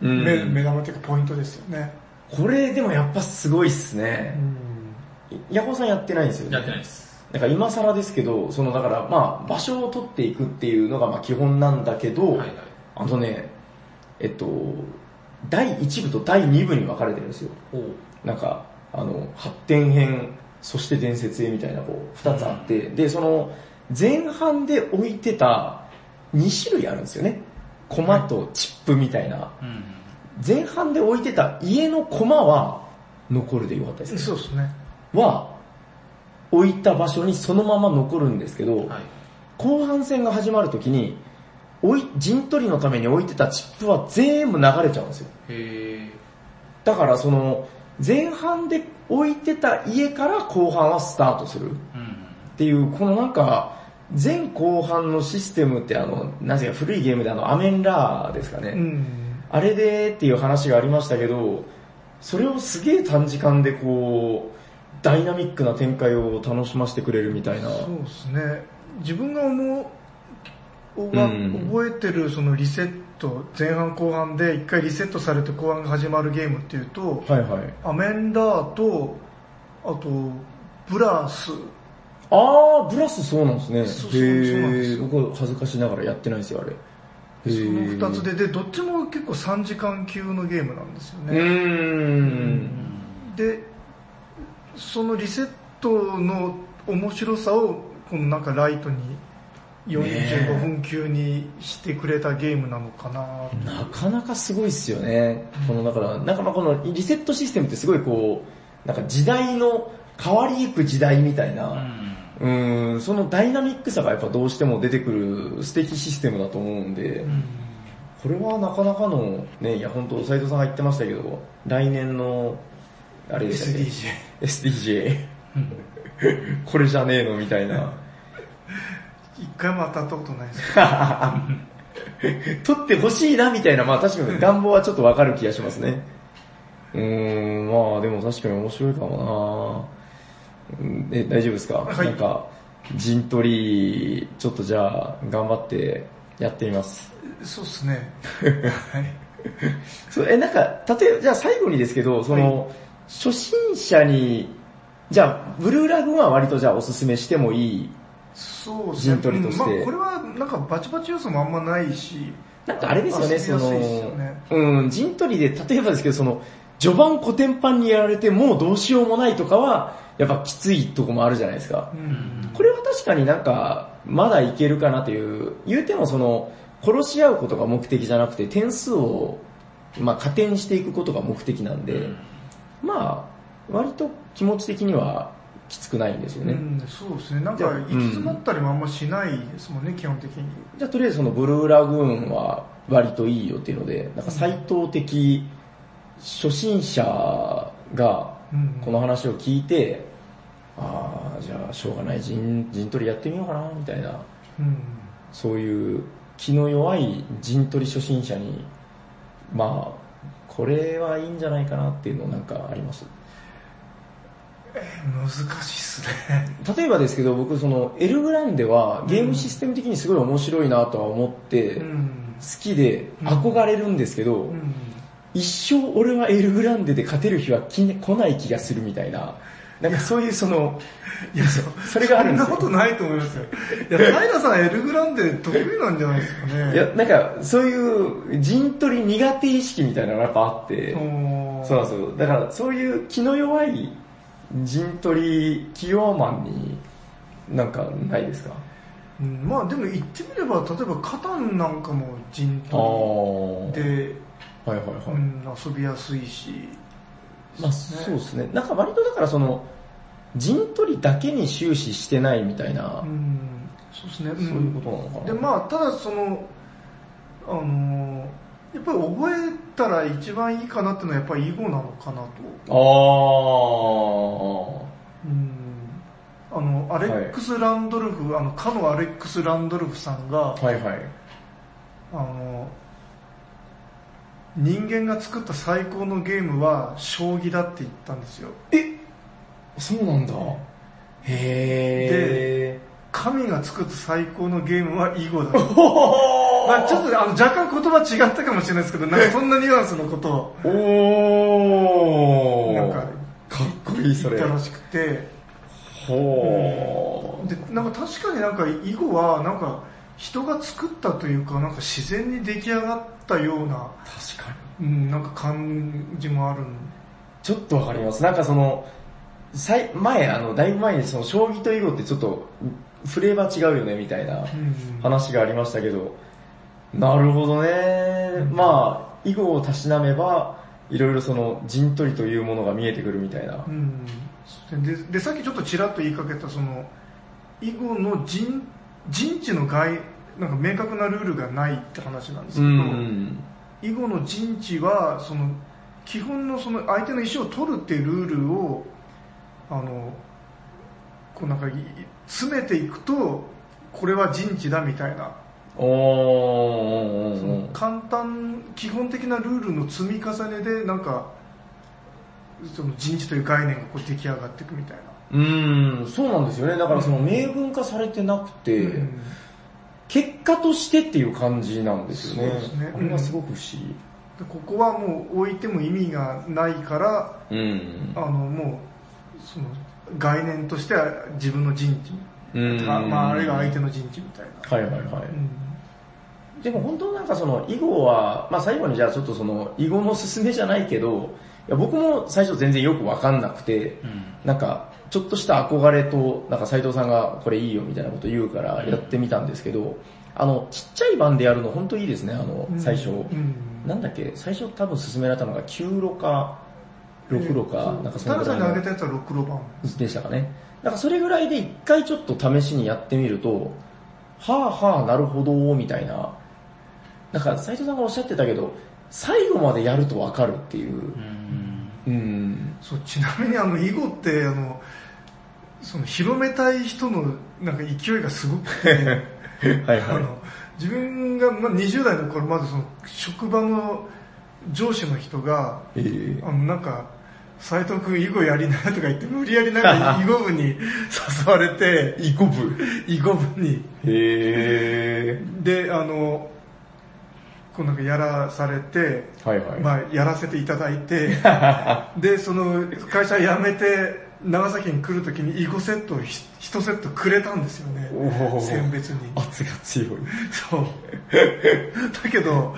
うん目目玉というかポイントですよね。これでもやっぱすごいっすうね。んヤコウさんやってないんですよね？やってないです。なんか今更ですけど、そのだからまあ場所を取っていくっていうのがまあ基本なんだけど、はいはい。あのね、えっと、第1部と第2部に分かれてるんですよ。なんか、あの、発展編、そして伝説へみたいなこう、二つあって、で、その、前半で置いてた2種類あるんですよね。コマとチップみたいな。うん。前半で置いてた家のコマは残るでよかったですね。そうですね。は、置いた場所にそのまま残るんですけど、はい。後半戦が始まるときに、置い、陣取りのために置いてたチップは全部流れちゃうんですよ。へだからその、前半で置いてた家から後半はスタートするっ。ていう、このなんか、前後半のシステムってあの、なぜか古いゲームであの、アメンラーですかね。うん。あれでっていう話がありましたけど、それをすげえ短時間でこう、ダイナミックな展開を楽しませてくれるみたいな。そうですね。自分が思う、がうん覚えてるそのリセット、前半後半で一回リセットされて後半が始まるゲームっていうと、はいはい。アメンダーと、あと、ブラス、あー、ブラスそうなんですね。そうそうそうなんです僕恥ずかしながらやってないですよ、あれ。そのへー二つで、で、どっちも結構3時間級のゲームなんですようね。ーん。で、そのリセットの面白さを、このなんかライトに45分級にしてくれたゲームなのかななかなかすごいっすよね。この、だから、なんかまあこのリセットシステムってすごいこう、なんか時代の変わりゆく時代みたいな、うん。ん、そのダイナミックさがやっぱどうしても出てくる素敵システムだと思うんで、これはなかなかの、ね、いや本当斉藤さんが言ってましたけど、来年の、あれでしたっけ？SDJ。SDJ。これじゃねえの？みたいな。一回も当たったことないです。取ってほしいなみたいな、まあ確かに願望はちょっとわかる気がしますね。うーん、まあでも確かに面白いかもなうんえ、大丈夫ですか、はいなんか、陣取り、ちょっとじゃあ頑張ってやってみます。そうっすね。はい。そうえ、なんか、例えば、じゃあ最後にですけど、その、初心者に、じゃあ、ブルーラグーンは割とじゃあおすすめしてもいい？そうですね。陣取りとしてうんまあこれはなんかバチバチ要素もあんまないし、なんかあれですよね、そのうん、陣取りで、例えばですけど、その、序盤コテンパンにやられてもうどうしようもないとかは、やっぱきついとこもあるじゃないですか。うんこれは確かになんか、まだいけるかなという、言うてもその、殺し合うことが目的じゃなくて、点数を、まあ加点していくことが目的なんで、まあ、割と気持ち的にはきつくないんですよね。うん、そうですね。なんか行き詰まったりもあんましないですもんね、基本的に。じゃあとりあえずそのブルーラグーンは割といいよっていうので、なんか斎藤的初心者がうんこの話を聞いて、ああ、じゃあしょうがない陣陣取りやってみようかな、みたいな、うん。そういう気の弱い陣取り初心者に、まあ、これはいいんじゃないかなっていうのなんかあります？難しいっすね。例えばですけど、僕そのエルグランデはゲームシステム的にすごい面白いなとは思って、好うん。きで憧れるんですけど、うん。一生俺はエルグランデで勝てる日は来,、来ない気がするみたいな、なんかそういうその、いや、そそれがあるんですよそんなことないと思いますよ。いや、平さんエルグランデ得意なんじゃないですかね。いや、なんかそういう陣取り苦手意識みたいなのがやっぱあって、そうなんですよ。だからそういう気の弱い陣取り器用マンになんかないですか？うんまあでも言ってみれば、例えばカタンなんかも陣あ取ー。りで、はいはいはい。うん、遊びやすいし。まあそうですね。なんか割とだからその、陣取りだけに終始してないみたいな、うん、そうですね。そういうことなのかな。で、まあ、ただその、あのーやっぱり覚えたら一番いいかなっていうのはやっぱり囲碁なのかなと。あー。うんあの、アレックス・ランドルフ、あの、かのアレックス・ランドルフさんが、はいはい。あの、人間が作った最高のゲームは将棋だって言ったんですよ。そうなんだ。へ神が作った最高のゲームは囲碁だ。ー。まあちょっとあの若干言葉違ったかもしれないですけど、なんかそんなニュアンスのことをおー。なんかかっこいいそれ。言ったらしくて、ほー。で、なんか確かになんか囲碁はなんか人が作ったというか、なんか自然に出来上がったような、確かに。うん、なんか感じもあるんちょっとわかります。なんかその、さい前、あの、だいぶ前にその、将棋と囲碁ってちょっと、フレーバー違うよね、みたいなうん話がありましたけど、なるほどね。まあ、囲碁をたしなめば、いろいろその、陣取りというものが見えてくるみたいなう。んででさっきちょっとちらっと言いかけたその囲碁の陣陣地の外なんか明確なルールがないって話なんですうけど、ん。囲碁の陣地はその基本のその相手の石を取るっていうルールをあのこうなんかい詰めていくとこれは陣地だみたいな。その簡単基本的なルールの積み重ねでなんかその陣地という概念がこう出来上がっていくみたいな。うん、そうなんですよね。だからその明文化されてなくて、うん結果としてっていう感じなんですよね。そうですねこれがすごく不思議。でここはもう置いても意味がないからうん。あのもうその概念としては自分の陣地、うんまあ、あるいは相手の陣地みたいな、はいはいはい。うんでも本当なんかその囲碁は、まあ最後にじゃあちょっとその囲碁の勧めじゃないけど、いや僕も最初全然よくわかんなくて、うんなんかちょっとした憧れと、なんか斉藤さんがこれいいよみたいなこと言うからやってみたんですけど、あの、ちっちゃい版でやるの本当いいですね、あの、最初。うんなんだっけ、最初多分勧められたのが9路か、6路か、なんかそのぐらいのんにあげたやつは6路版でしたかね。なんかそれぐらいで一回ちょっと試しにやってみると、はあはあなるほど、みたいな。なんか斉藤さんがおっしゃってたけど、最後までやるとわかるっていう。うんうん。そうちなみにあの囲碁ってあのその広めたい人のなんか勢いがすごくて はいはい。あの自分がまあ20代の頃まずその職場の上司の人がええあのなんか斎藤君囲碁やりなとか言って無理やりなんか 囲碁部に誘われて囲碁部。囲碁部にへえ。であのこうなんかやらされて、はいはい。まあ、やらせていただいて でその会社辞めて長崎に来るときに囲碁セットをひ一セットくれたんですよね選別に圧が強い。そう だけど、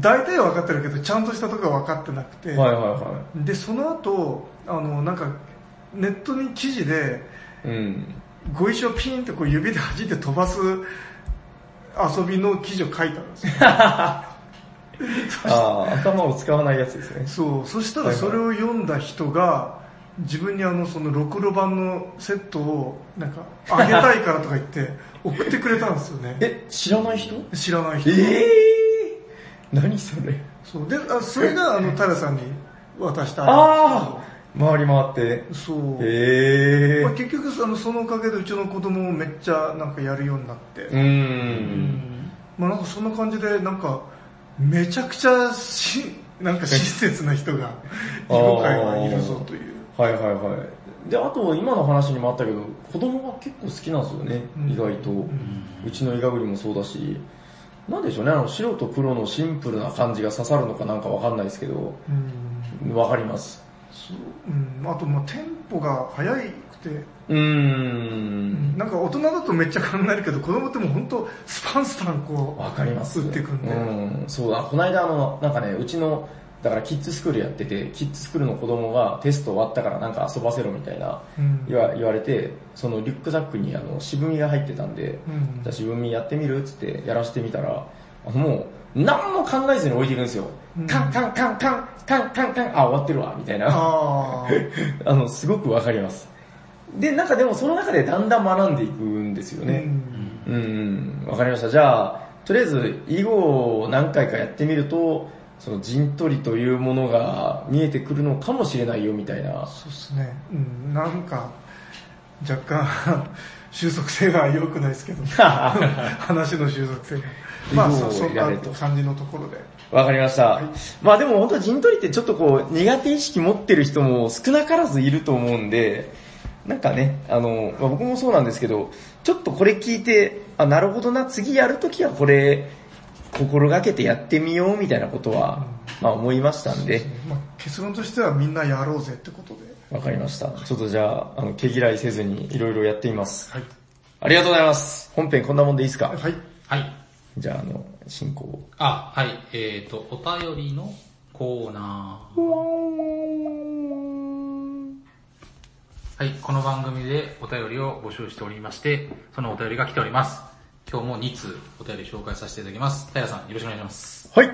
大体は分かってるけどちゃんとしたとこは分かってなくて、はいはいはでその後あのなんかネットに記事でい。うん。碁石をピンってこう指で弾いて飛ばす遊びの記事を書いたんですよ。ああ、頭を使わないやつですね。そう。そしたらそれを読んだ人が自分にあのそのロクロ版のセットをなんかあげたいからとか言って 送ってくれたんですよね。え、知らない人？知らない人。ええ何それ。そう。であそれがあの平さんに渡したああ回り回って。そう、へえ。まあ、結局あのそのおかげでうちの子供もめっちゃなんかやるようになって、うーん。まあなんかそんな感じでなんかめちゃくちゃしなんか親切な人が囲碁界はいるぞという。はいはいはい。で、あと今の話にもあったけど、子供が結構好きなんですよね、うん。意外と。うちのイガグリもそうだし、なんでしょうね、あの白と黒のシンプルな感じが刺さるのかなんかわかんないですけど、うん。わかります。そううん、あとまあテンポが速くて、うーん。なんか大人だとめっちゃ考えるけど子供ってもう本当スパンスパンこうわかります。打ってくんで、うん、そう。だ、この間あの、なんかね、うちの、だからキッズスクールやってて、キッズスクールの子供がテスト終わったからなんか遊ばせろみたいなうん。言わ言われて、そのリュックザックにあの渋みが入ってたんで、うん。じゃあ渋みやってみる？っつってやらしてみたら、あのもう、何も考えずに置いていくんですよ。うんカンカンカンカン、カンカンカン、あ、終わってるわ、みたいな。あの、すごくわかります。で、なんかでもその中でだんだん学んでいくんですよね。うんわかりました。じゃあ、とりあえず、囲碁を何回かやってみると、その陣取りというものが見えてくるのかもしれないよみたいな。そうですね、うん、なんか若干 収束性が良くないですけど。話の収束性が。まあそそんな感じのところで。わかりました。まあでも本当陣取りってちょっとこう苦手意識持ってる人も少なからずいると思うんで、なんかね、あの、まあ、僕もそうなんですけど、ちょっとこれ聞いて、あ、なるほどな、次やるときはこれ、心がけてやってみようみたいなことは、まあ思いましたんで、まあ、結論としてはみんなやろうぜってことで。わかりました。ちょっとじゃあ、あの、毛嫌いせずにいろいろやってみます。はい。ありがとうございます。本編こんなもんでいいですか？はい。はい。じゃあ、あの、進行を。あ、はい。えっ、と、お便りのコーナー。はい。この番組でお便りを募集しておりまして、そのお便りが来ております。今日も2通お便り紹介させていただきます。平さん、よろしくお願いします。はい。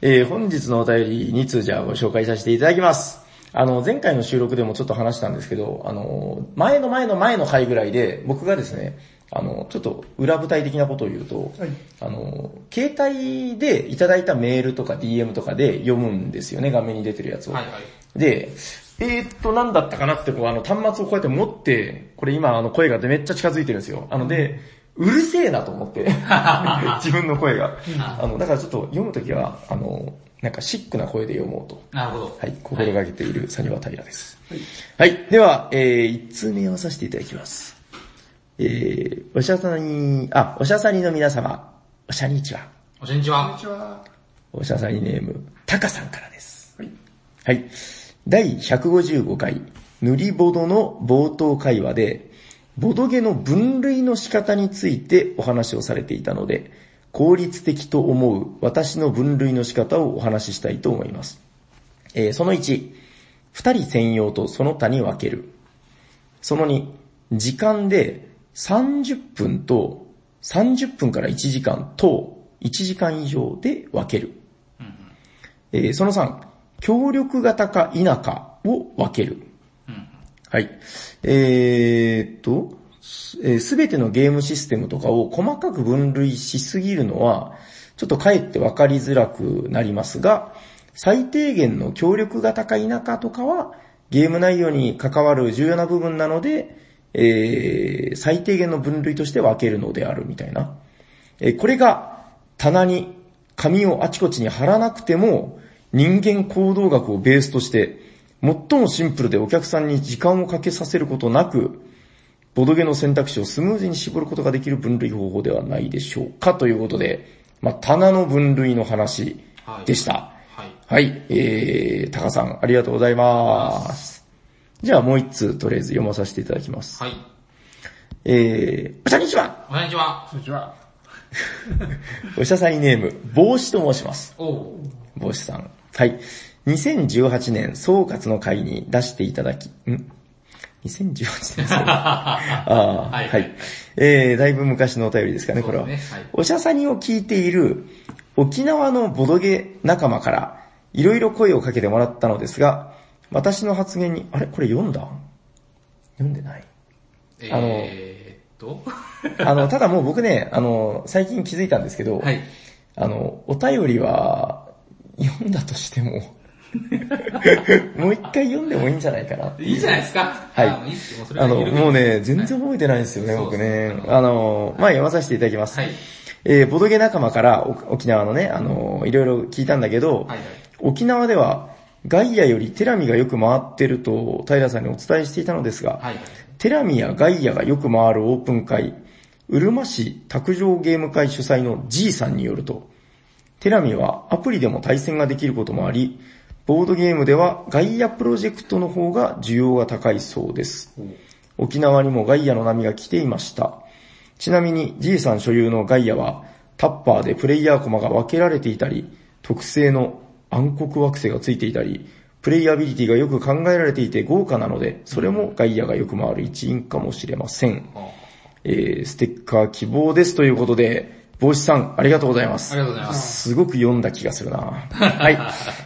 えー、本日のお便り2通じゃあご紹介させていただきます。あの、前回の収録でもちょっと話したんですけど、あの、前の前の前の回ぐらいで、僕がですね、あの、ちょっと裏舞台的なことを言うと、はい。あの、携帯でいただいたメールとか DM とかで読むんですよね、画面に出てるやつを。はいはい。で、えー、っと、なんだったかなってこう、あの、端末をこうやって持って、これ今、あの、声がめっちゃ近づいてるんですよ。あの、で、うるせえなと思って、自分の声が。あの、だからちょっと読むときは、あの、なんかシックな声で読もうと。なるほど。はい、心がけているサニバタイラです。はい、では、えー、1通目をさせていただきます。えー、おしゃさに、あ、おしゃさにの皆様、おしゃにちは。おしんにちは。おしゃさにネーム、タカさんからです。はい。はい。第155回、塗りボドの冒頭会話で、ボドゲの分類の仕方についてお話をされていたので、効率的と思う私の分類の仕方をお話ししたいと思います。えーその1、二人専用とその他に分ける。その2、時間で30分と30分から1時間と1時間以上で分ける。えーその3、協力型か否かを分ける。はい。えーっと、すえーてのゲームシステムとかを細かく分類しすぎるのは、ちょっとかえって分かりづらくなりますが、最低限の協力型か否かとかは、ゲーム内容に関わる重要な部分なので、えー最低限の分類として分けるのであるみたいな。えーこれが棚に紙をあちこちに貼らなくても人間行動学をベースとして最もシンプルでお客さんに時間をかけさせることなくボドゲの選択肢をスムーズに絞ることができる分類方法ではないでしょうかということで、まあ、棚の分類の話でした。はい。はい、えー、タカさんありがとうございます。じゃあもう一通とりあえず読まさせていただきます。はい。えー、おしゃにちはおしんにちは。こんにちは。おしゃ さんネーム、帽子と申します。帽子さん。はい。2018年総括の会に出していただき、ん？?2018 年。ああ、はいはい。えー、だいぶ昔のお便りですかね、これは。はいおしゃさにを聞いている沖縄のボドゲ仲間からいろいろ声をかけてもらったのですが、私の発言に、あれ？これ読んだ？読んでない？あのえーっと。あの、ただもう僕ね、あの、最近気づいたんですけど、はい。あの、お便りは読んだとしても、もう一回読んでもいいんじゃないかな。いいじゃないですか。はいあのもうね、全然覚えてないんですよね、僕ね。あの、まあ読まさせていただきます。はい。えーボドゲ仲間からお沖縄のね、あの、いろいろ聞いたんだけど、はいはい。沖縄ではガイアよりテラミがよく回ってると平さんにお伝えしていたのですが、はい。テラミやガイアがよく回るオープン会、うるま市卓上ゲーム会主催の G さんによると、テラミはアプリでも対戦ができることもあり、ボードゲームではガイアプロジェクトの方が需要が高いそうです。沖縄にもガイアの波が来ていました。ちなみに G さん所有のガイアはタッパーでプレイヤーコマが分けられていたり、特製の暗黒惑星がついていたり、プレイアビリティがよく考えられていて豪華なので、それもガイアがよく回る一因かもしれません。あえー、ステッカー希望ですということで、帽子さん、ありがとうございます。ありがとうございます。すごく読んだ気がするなはい。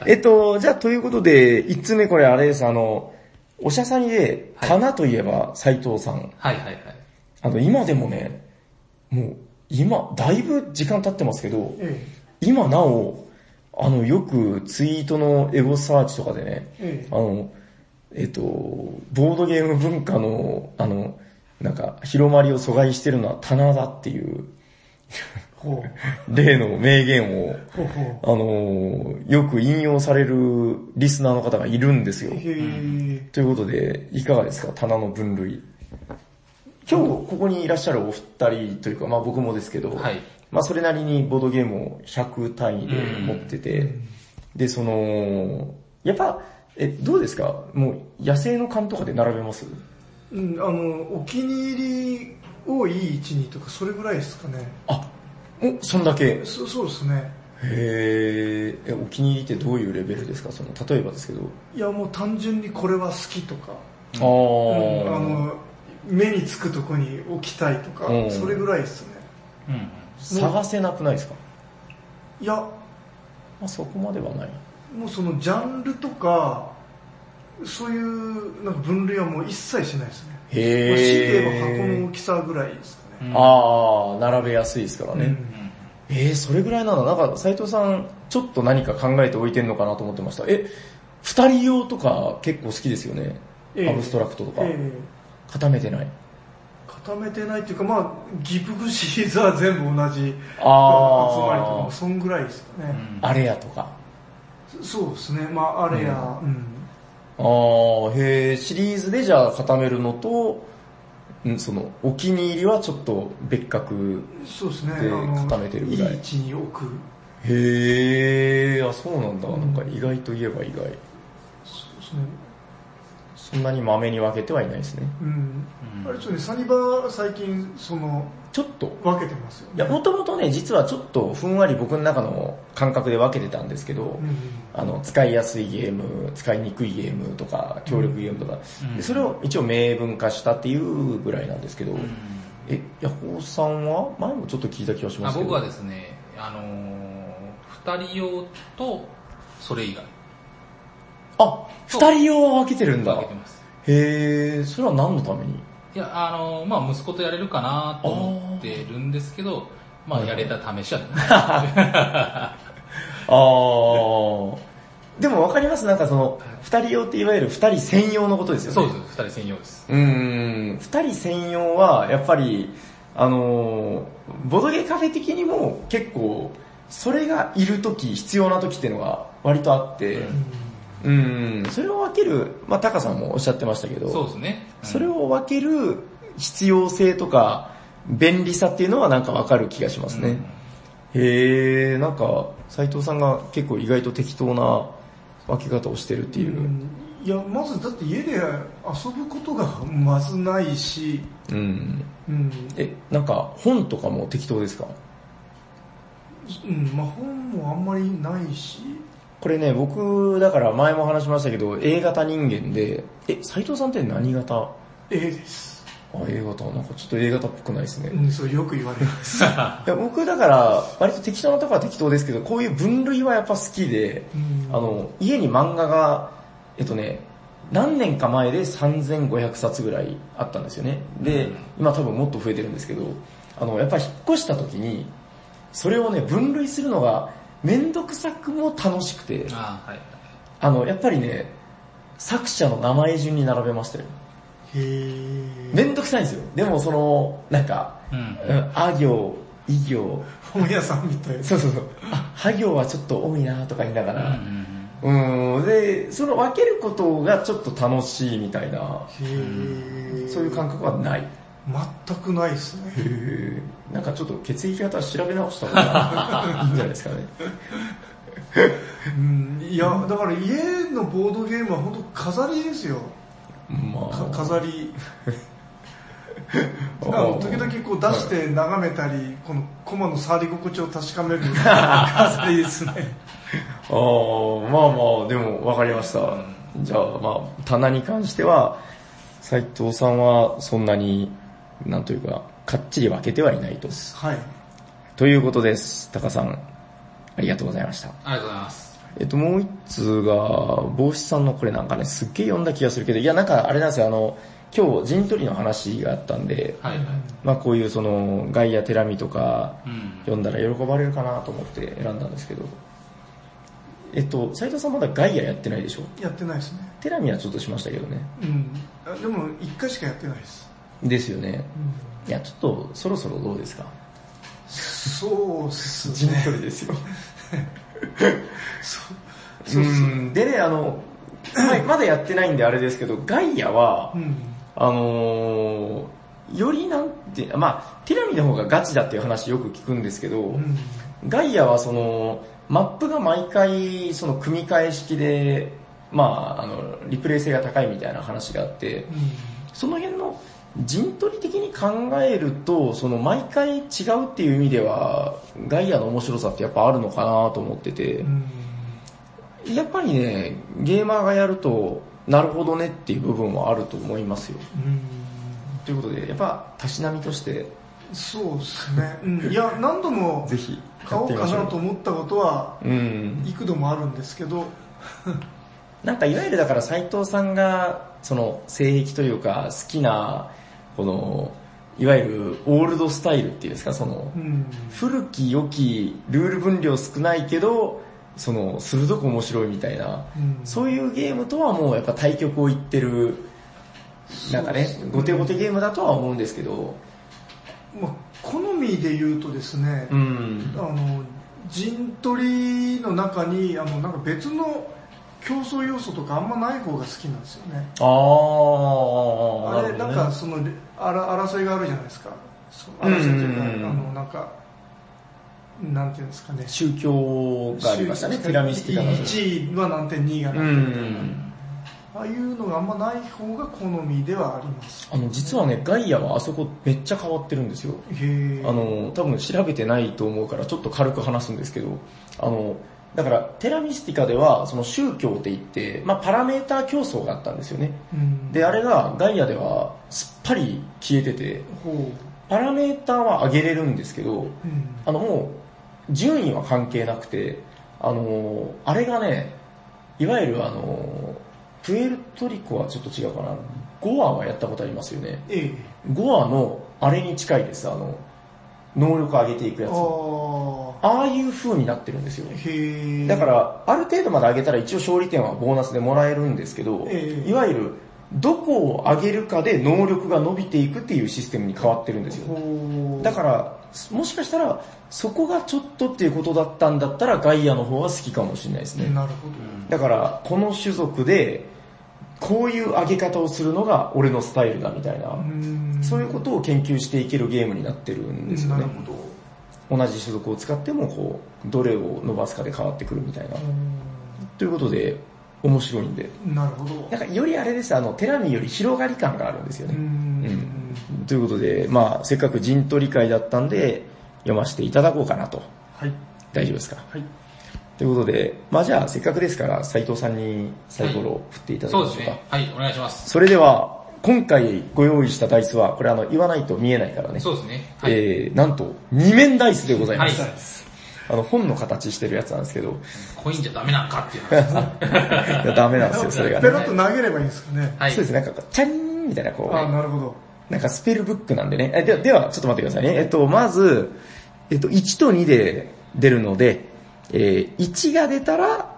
えっと、じゃあということで、一つ目これあれです、あの、おしゃさにで、花といえば斉藤さん。はいはいはい。あの、今でもね、もう、今、だいぶ時間経ってますけど、え今なお、あの、よくツイートのエゴサーチとかでね、ええあの、えっと、ボードゲーム文化の、あの、なんか、広まりを阻害してるのは棚だっていう、ほ例の名言を、あのーよく引用されるリスナーの方がいるんですよう。。へえ。ということで、いかがですか？棚の分類。今日ここにいらっしゃるお二人というか、まあ僕もですけど、はいまあそれなりにボードゲームを100単位で持ってて、で、その、やっぱ、え、どうですか？もう野生の勘とかで並べます？うん、あの、お気に入りをいい位置にとか、それぐらいですかね。あ、お、そんだけ？そそうですね。へーえ、お気に入りってどういうレベルですか？その、例えばですけど。いや、もう単純にこれは好きとか、あうんあの、目につくとこに置きたいとかう、んそれぐらいですね。うん。探せなくないですか？いや、まあそこまではない。もうそのジャンルとか、そういうなんか分類はもう一切しないですね。へまあ強いて言えばー。箱の大きさぐらいですかね。うんあー、並べやすいですからね。うんえー、それぐらいなのなんか斉藤さん、ちょっと何か考えておいてんのかなと思ってました。え、二人用とか結構好きですよね。ええアブストラクトとか。ええ固めてない。固めてないっていうか、まあ、ギプグシリーズは全部同じ集まりとかそんぐらいですかね。ー、あれやとか。そうですね、まあ、あれや、うん。あー、へー、シリーズでじゃあ固めるのと、んその、お気に入りはちょっと別格。そうですね、で固めてるぐらいいい位置に置く。へー、あ、そうなんだ。なんか意外と言えば意外。そうですね。そんなに豆に分けてはいないですね。うん。うんあれちょっとね、サニバー最近、その、ちょっと。分けてますよ、ね。いや、もともとね、実はちょっとふんわり僕の中の感覚で分けてたんですけど、うん。あの、使いやすいゲーム、使いにくいゲームとか、協力ゲームとか、うんでそれを一応明文化したっていうぐらいなんですけど、うんえ、ヤホーさんは？前もちょっと聞いた気がしまあすけど。僕はですね、あのー、二人用とそれ以外あ、二人用は分けてるんだ分け。てます。へー、それは何のために？いや、あのー、まあ息子とやれるかなと思ってるんですけど、まあやれた試しはあー。でも分かりますなんかその、二人用っていわゆる二人専用のことですよね。そうです、二人専用です。うーん、二人専用は、やっぱり、あのー、ボドゲカフェ的にも結構、それがいるとき、必要なときっていうのが割とあって、うーん、それを分ける、まあタカさんもおっしゃってましたけど、そうですね。うんそれを分ける必要性とか、便利さっていうのはなんか分かる気がしますね。へー、なんか、斉藤さんが結構意外と適当な分け方をしてるっていう。うんいや、まずだって家で遊ぶことがまずないし、うん。うん、え、なんか本とかも適当ですか？うん、まあ本もあんまりないし、これね、僕、だから前も話しましたけど、A 型人間で、え、斉藤さんって何型？あ、A です。A 型なんかちょっと A 型っぽくないですね。うん、そうよく言われます。いや僕だから、割と適当なとこは適当ですけど、こういう分類はやっぱ好きで、うんあの、家に漫画が、えっとね、何年か前で3500冊ぐらいあったんですよね。で、今多分もっと増えてるんですけど、あの、やっぱり引っ越した時に、それをね、分類するのがめんどくさくも楽しくて、あーはい。あの、やっぱりね、作者の名前順に並べましたよ。へー。めんどくさいんですよ。でもその、なんか、うん。うんあ行、い行、本屋さんみたいな。そうそうそう、あ、は行はちょっと多いなとか言いながうんうら、んうん、で、その分けることがちょっと楽しいみたいな。そういう感覚はない。全くないですね。なんかちょっと血液型調べ直した方がいいんじゃないですかね。うん、いや、だから家のボードゲームは本当飾りですよ。まか飾り。時々こう出して眺めたり、このコマの触り心地を確かめる 飾りですね。あーまあまあ、でも分かりました。じゃあまあ、棚に関しては、斉藤さんはそんなに、なんというか、かっちり分けてはいないと。はい。ということです。タカさん、ありがとうございました。ありがとうございます。えっと、もう一通が、帽子さんのこれなんかね、すっげえ読んだ気がするけど、いやなんかあれなんですよ、あの、今日陣取りの話があったんで、はいはい。まあこういうその、ガイアテラミとか、うん。読んだら喜ばれるかなと思って選んだんですけど、えっと、斉藤さんまだガイアやってないでしょ？やってないですね。テラミはちょっとしましたけどね。うん。あでも一回しかやってないです。ですよね。うんいや、ちょっとそろそろどうですか？そうっす陣ね。取りですよ。そうっすうんでね、あの、ま まだやってないんであれですけど、ガイアはう、ん。あのーよりなんて、まあ、ティラミの方がガチだっていう話よく聞くんですけど、うん。ガイアはその、マップが毎回その組み替え式で、まあ、あの、リプレイ性が高いみたいな話があって、その辺の陣取り的に考えると、その毎回違うっていう意味では、ガイアの面白さってやっぱあるのかなと思っててう、ん。やっぱりね、ゲーマーがやると、なるほどねっていう部分はあると思いますよ。うん。ということで、やっぱ、たしなみとして、そうですね。うん。いや、何度も ぜひ買おうかなと思ったことは、うん。幾度もあるんですけど、なんかいわゆるだから斎藤さんが、その性癖というか好きな、この、いわゆるオールドスタイルっていうんですか、そのう、ん。古き良きルール分量少ないけど、その、鋭く面白いみたいな、うんそういうゲームとはもうやっぱ対局を言ってる、なんかねそうですね、ゴテゴテゲームだとは思うんですけど、まあ、好みで言うとですね、うん。あの陣取りの中にあのなんか別の競争要素とかあんまない方が好きなんですよね。あー、あれなんかそのあら争いがあるじゃないですか。争いというか、うんうんうんあのなんかなんていうんですかね。宗教がありましたね、ティラミスティカの。1位は何点、2位がう何点。ん。ああいうのがあんまない方が好みではあります。あの、実はね、ガイアはあそこめっちゃ変わってるんですよ。あの、多分調べてないと思うからちょっと軽く話すんですけど、あの、だから、テラミスティカでは、その宗教って言って、まあパラメーター競争があったんですよね。うん、で、あれがガイアではすっぱり消えてて。パラメーターは上げれるんですけど、うん。あのもう、順位は関係なくて、あの、あれがね、いわゆるあの、プエルトリコはちょっと違うかな。ゴアはやったことありますよね。ええ。ゴアのあれに近いです。あの、能力上げていくやつ。あああいう風になってるんですよ。だか、ら、ある程度まで上げたら一応勝利点はボーナスでもらえるんですけど、ええいわゆる、どこを上げるかで能力が伸びていくっていうシステムに変わってるんですよ。だから、もしかしたら、そこがちょっとっていうことだったんだったら、ガイアの方が好きかもしれないですね。なるほだから、この種族で、こういう上げ方をするのが俺のスタイルだみたいな、そういうことを研究していけるゲームになってるんですよねなる。ほど。同じ種族を使っても、こう、どれを伸ばすかで変わってくるみたいな。ということで、面白いんで。うんなるほど。なんか、よりあれです、あの、テラミより広がり感があるんですようね。ん。ということで、まあ、せっかく陣取り会だったんで、読ませていただこうかなと。はい。大丈夫ですか？はい。ということで、まあじゃあせっかくですから、斉藤さんにサイコロを振っていただきましょうか。ですね。はい、お願いします。それでは、今回ご用意したダイスは、これあの、言わないと見えないからね。そうですね。はい。えー、なんと、二面ダイスでございます。はいあの、本の形してるやつなんですけど、コインじゃダメなんかっていう。いやダメなんですよ、それがね。ペロッと投げればいいんですかね。はい。そうですね、なんか、チャリーンみたいな、こあう、なるほど。なんかスペルブックなんでね。えでは、では、ちょっと待ってくださいね。えっと、まず、えっと、1と2で出るので、えー、1が出たら、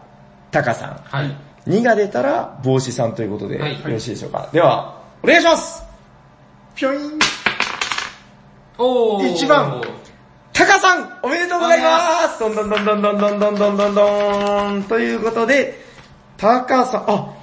タカさん。はい。2が出たら、帽子さんということで、はいよろしいでしょうか。では、お願いしますぴょいん。おー。一番タカさんおめでとうございますどんどんどんどんどんどんどんどんどんどんということで、タカさん、あ、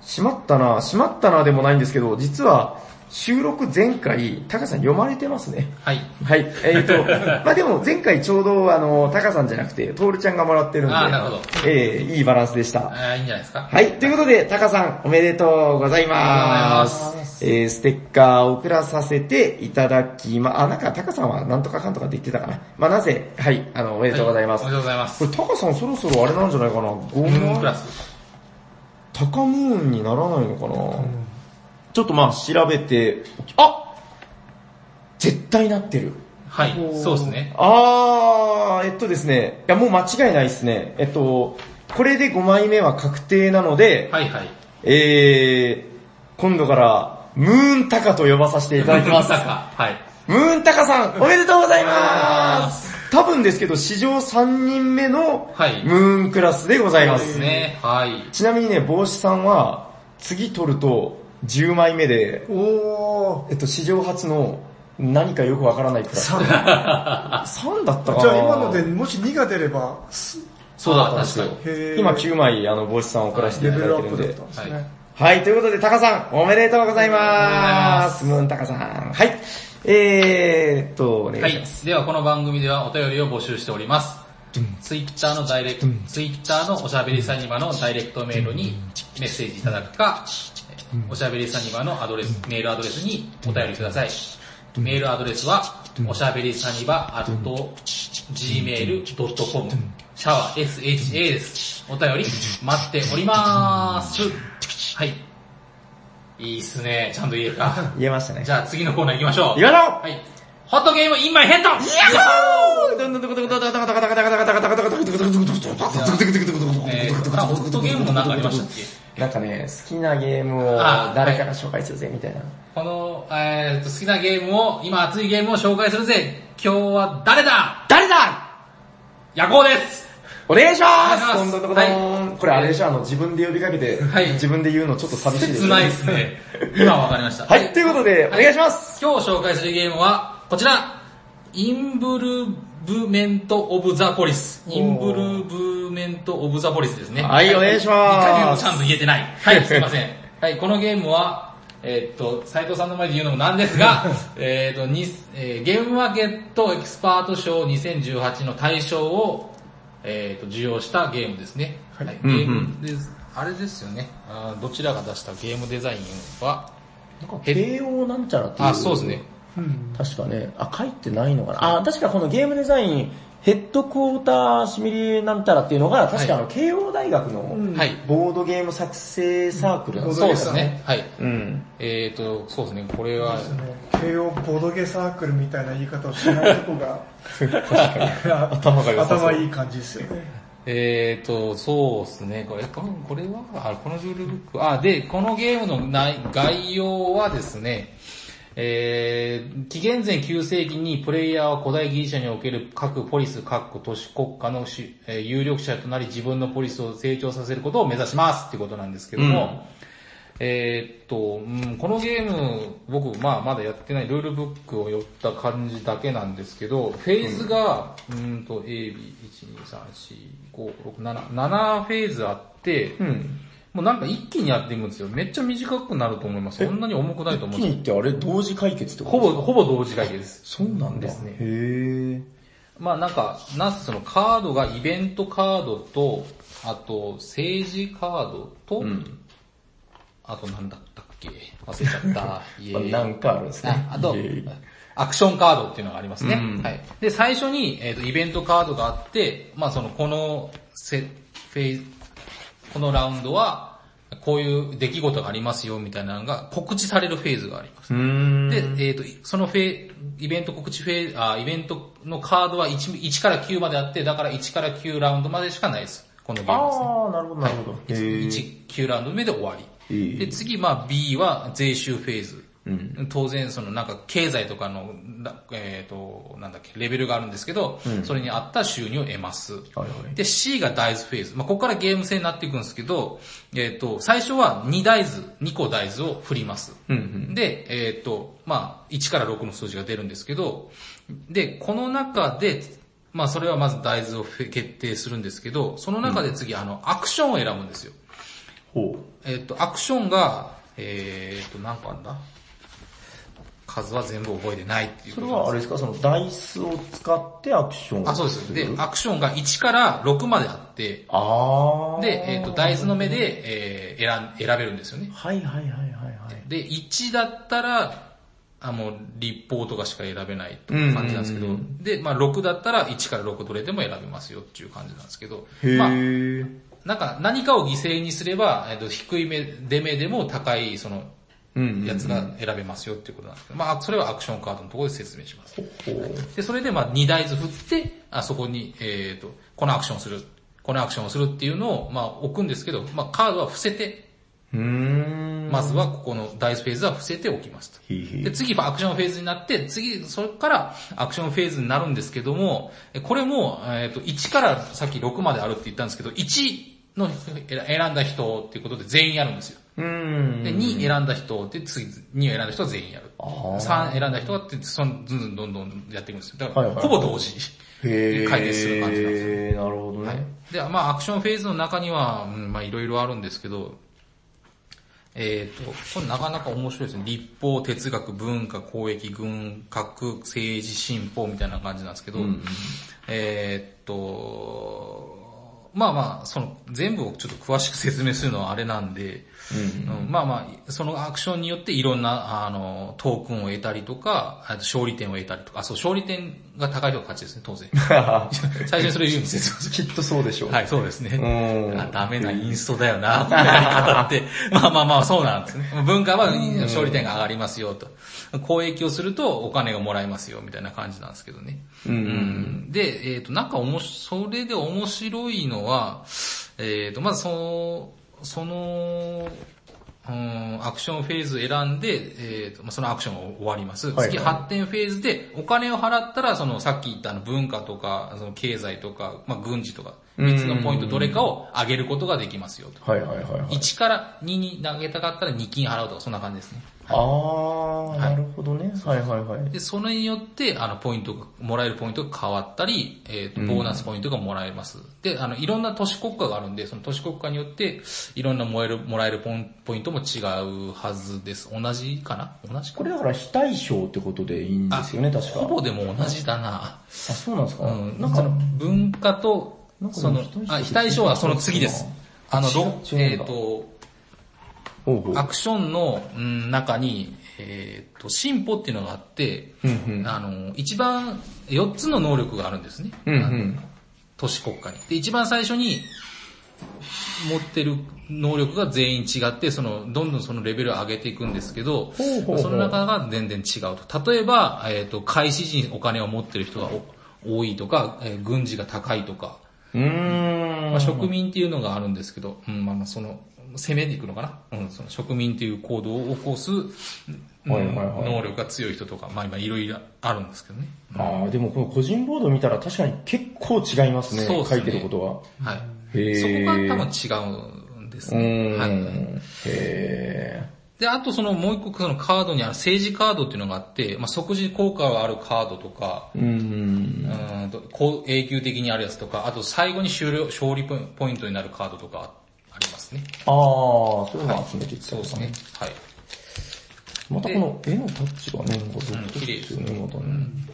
しまったな、しまったなでもないんですけど、実は、収録前回、タカさん読まれてますね。はい。はい。えっ、と、まあでも前回ちょうどあの、タカさんじゃなくて、トールちゃんがもらってるんで、あーなるほどえーいいバランスでした。あーいいんじゃないですか。はい。ということで、タカさん、おめでとうございます。すえー、ステッカーを送らさせていただきま、あ、なんかタカさんはなんとかかんとかって言ってたかな。まあなぜ、はい、あの、おめでとうございます。おめでとうございます。これタカさんそろそろあれなんじゃないかな。ゴムーンムプラス。タカムーンにならないのかな、ちょっとまあ調べて、あ絶対なってる。はいそうですね。あー、えっとですね、いやもう間違いないですね。えっと、これで5枚目は確定なので、はいはい。えー、今度から、ムーンタカと呼ばさせていただきます。はい。ムーンタカさん、おめでとうございます多分ですけど、史上3人目のはいムーンクラスでございま。そうですすね。はい。ちなみにね、帽子さんは、次取ると10枚目で、おー。えっと、史上初の何かよくわからないプラス。3 だったかなじゃあ今のでもし2が出れば、すそうだったんですよ今9枚、あの、帽子さんを送らせていレただいてるんでベルアップだった。んですね。はい、ということで、タカさん、おめでとうございます。ムーンタカさん。はい。えーっと、お願はいいします。。ではこの番組ではお便りを募集しております。ツイッターのダイレクト、ツイッターのおしゃべりサニバのダイレクトメールにメッセージいただくか、おしゃべりサニバのアドレス、メールアドレスにお便りください。メールアドレスは、おしゃべりサニバ at gmail.com シャワー SHA です。お便り待っております。はい。いいっすね。ちゃんと言えるか。言えましたね。じゃあ次のコーナー行きましょう。行きましょうはい。ホットゲームインマイヘッドえー、ホットゲームもなんかありましたっけなんかね、好きなゲームをあ誰から紹介するぜみたいな。この、えー、と好きなゲームを、今熱いゲームを紹介するぜ。今日は誰だ？誰だ？夜行です。お願いします！どんどんどん。どんこれあれでしょ、あの、自分で呼びかけて、はい。自分で言うのちょっと寂しいです切ないですね。今わかりました。はい、ということで、お願いします！今日紹介するゲームは、こちら。インブルブメント・オブ・ザ・ポリス。インブルブメント・オブ・ザ・ポリスですね。はいお願いします2回目もちゃんと言えてない。はい、すいません。はい、このゲームは、えーっと、斉藤さんの前で言うのもなんですが、えーっと、にえーゲームマーケットエキスパート賞2018の大賞を、えーっと、受賞したゲームですね。はい、ゲームです。あれですよね。あーどちらが出したゲームデザインは、慶応なんちゃらっていう。あ、そうですね。うん。確かね、あ、書いてないのかな。あ、確かこのゲームデザイン、ヘッドクォーターシミュリなんたらっていうのが、確かあの、慶応大学の。ボードゲーム作成サークルなんですそうですね。はい。うん。えーと、そうですね、これは、慶応ボドゲサークルみたいな言い方をしないとこが、頭が良さそう頭いい感じですよね。えーと、そうですね、これ、このこれは、あ、このルールブック、あ、で、このゲームの内概要はですね、えー、紀元前9世紀にプレイヤーは古代ギリシャにおける各ポリス、各都市国家のし、えー有力者となり自分のポリスを成長させることを目指しますっていうことなんですけども、えーっと、うん、このゲーム、僕、まあまだやってないルールブックを寄った感じだけなんですけど、フェーズが、うんと、A、B、1、2、3、4、5、6、7、7フェーズあって、うん。もうなんか一気にやっていくんですよ。めっちゃ短くなると思います。そんなに重くないと思うんです一気にってあれ同時解決ってことほぼ、ほぼ同時解決です。そうなんだ。ですねへまあなんか、なんせそのカードがイベントカードと、あと政治カードと、ー。うん。あとなんだったっけ？忘れちゃった。イエーイなんかあるんですね。ああとイエーイ、アクションカードっていうのがありますね。うんはい。で、最初に、えっ、と、イベントカードがあって、まあその、このセ、フェイズ、このラウンドは、こういう出来事がありますよ、みたいなのが告知されるフェーズがあります。で、えっ、と、そのフェイ、イベント告知フェイあ、イベントのカードは 1, 1から9まであって、だから1から9ラウンドまでしかないです。このゲームですね。あー、なるほど、なるほど。へー。1、9ラウンド目で終わり。で、次、まあ B は税収フェーズ。うん。当然、そのなんか経済とかの、なえっ、と、なんだっけ、レベルがあるんですけど、うんそれに合った収入を得ます。はいはい。で、C が大豆フェーズ。まあ、ここからゲーム性になっていくんですけど、えっ、と、最初は2大豆、2個大豆を振ります。うんうん。で、えっ、と、まあ、1から6の数字が出るんですけど、で、この中で、まあ、それはまず大豆を決定するんですけど、その中で次、あの、アクションを選ぶんですよ。ほえっ、と、アクションが、えっ、と、何個あんだ？数は全部覚えてないっていうそれはあれですか、そのダイスを使ってアクションをあ、そうです。で、アクションが1から6まであって、あー。で、えっ、と、大豆の目で、えー選ん、選べるんですよね。はいはいはいはいはい。で、1だったら、あ、もう、立法とかしか選べないという感じなんですけどうんうん、で、まあ6だったら1から6どれでも選べますよっていう感じなんですけど、へまあ、ー。なんか何かを犠牲にすれば、えっと低い目、出目でも高い、その、うんやつが選べますよっていうことなんですけど、まあ、それはアクションカードのところで説明します。で、それでまあ、2台図振って、あそこに、えっ、と、このアクションをする、このアクションをするっていうのを、まあ、置くんですけど、まあ、カードは伏せて。まずはここのダイスフェーズは伏せておきますと。で、次アクションフェーズになって、次、それからアクションフェーズになるんですけども、えこれも、えっ、と、1からさっき6まであるって言ったんですけど、1の選んだ人っていうことで全員やるんですよ。うん。で、2選んだ人で次、2を選んだ人は全員やる。あー3選んだ人はって、その、ずんずんどんどんやっていくんですよ。だから、ほぼ同時。へー回転する感じなんですへーなるほどね。はい。で、まあアクションフェーズの中には、うんまあいろいろあるんですけど、えっ、と、これなかなか面白いですね。立法、哲学、文化、公益、軍拡、政治、進歩みたいな感じなんですけど、うんえっ、と、まあまあ、その全部をちょっと詳しく説明するのはあれなんで、うんまあまあ、そのアクションによっていろんな、あの、トークンを得たりとか、あと勝利点を得たりとか、あ、そう、勝利点が高い人が勝ちですね、当然。最初にそれ言うんですよ。きっとそうでしょう。はい、そうですね。うんあダメなインストだよな、このやり方って。まあまあまあ、そうなんですね。文化は勝利点が上がりますよと。公益をするとお金がもらえますよ、みたいな感じなんですけどね。うんうんで、えっ、と、なんかおもし、それで面白いのは、えっ、と、まずその、その、うん、アクションフェーズ選んで、えーとまあ、そのアクションが終わります。はいはい次発展フェーズでお金を払ったら、そのさっき言ったあの文化とか、その経済とか、まあ、軍事とか、3つのポイントどれかを上げることができますよと。はいはいはいはい。1から2に投げたかったら2金払うとか、そんな感じですね。あー、なるほどね。はいはいはい。で、それによって、あの、ポイントが、もらえるポイントが変わったり、えっ、と、ボーナスポイントがもらえます。で、あの、いろんな都市国家があるんで、その都市国家によって、いろんなもらえる、もらえるポイントも違うはずです。同じかな？同じかこれだから非対称ってことでいいんですよね、確か。ほぼでも同じだな。あ、そうなんですか、うん。なんかその、文化とその非対、称あ、非対称はその次です。あの、えっ、と、ほうほうアクションのうん中に、えっ、と、進歩っていうのがあって、うんうんあの、一番4つの能力があるんですね。うんうん。都市国家に。で、一番最初に持ってる能力が全員違って、その、どんどんそのレベルを上げていくんですけど、ほうほうその中が全然違うと。例えば、えっ、と、開始時にお金を持ってる人がお多いとか、えー軍事が高いとか、うーん。まあ、植民っていうのがあるんですけど、うん、まあまあその、攻めていくのかな？うん、その植民っていう行動を起こす、うんはいはいはい能力が強い人とか、まあ今いろいろあるんですけどね。ああ、でもこの個人ボード見たら確かに結構違いますね。そうっすね書いてることが。はい。そこが多分違うんですね。ん。はい。へで、あとそのもう一個そのカードにある政治カードっていうのがあって、まあ即時効果があるカードとか、ー。うー。うんと永久的にあるやつとか、あと最後に終了、勝利ポイントになるカードとかありますね。ああ、そういうの集めていったそうですね。はい。またこの絵のタッチがね、なんか独特綺麗ですよね、またね。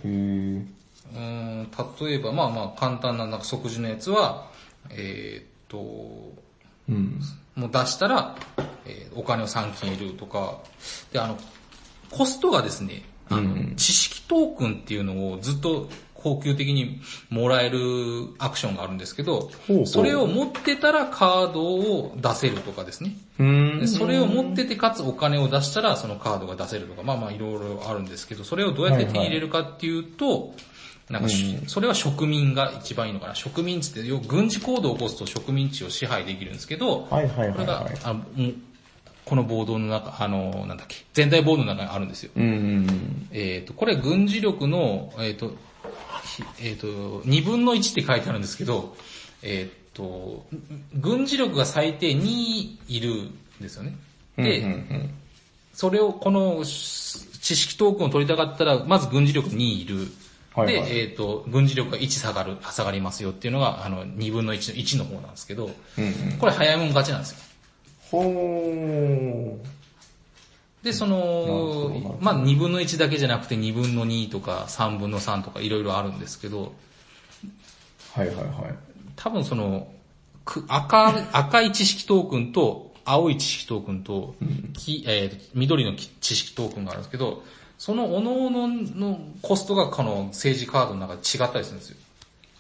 へー。うーん例えば、まあまあ簡単ななんか即時のやつは、えーっと、うん。もう出したら、えーお金を3金得るとか、で、あの、コストがですね、あの、うん知識トークンっていうのをずっと高級的にもらえるアクションがあるんですけどそれを持ってたらカードを出せるとかですね。それを持っててかつお金を出したらそのカードが出せるとか、まあまあいろいろあるんですけど、それをどうやって手に入れるかっていうと、なんかし、それは植民が一番いいのかな。植民地って、軍事行動を起こすと植民地を支配できるんですけど、これがあもうこのボードの中、あの、なんだっけ、全体ボードの中にあるんですよ。えっ、と、これ軍事力の、えっ、と、ひえっ、と、2分の1って書いてあるんですけど、えっ、と、軍事力が最低2いるんですよね。うん。で、うんうんそれを、この知識トークンを取りたかったら、まず軍事力2いる。はいはいで、えっ、と、軍事力が1下がる、下がりますよっていうのが、あの、2分の1の1の方なんですけど、うんうん。これ早いもん勝ちなんですよ。ほで、そのど、まあ2分の1だけじゃなくて2分の2とか3分の3とかいろいろあるんですけど、ー。はいはいはい。多分その、く赤、赤い知識トークンと青い知識トークンと、きえー緑のき知識トークンがあるんですけど、その各々のコストがこの政治カードの中で違ったりするんですよ。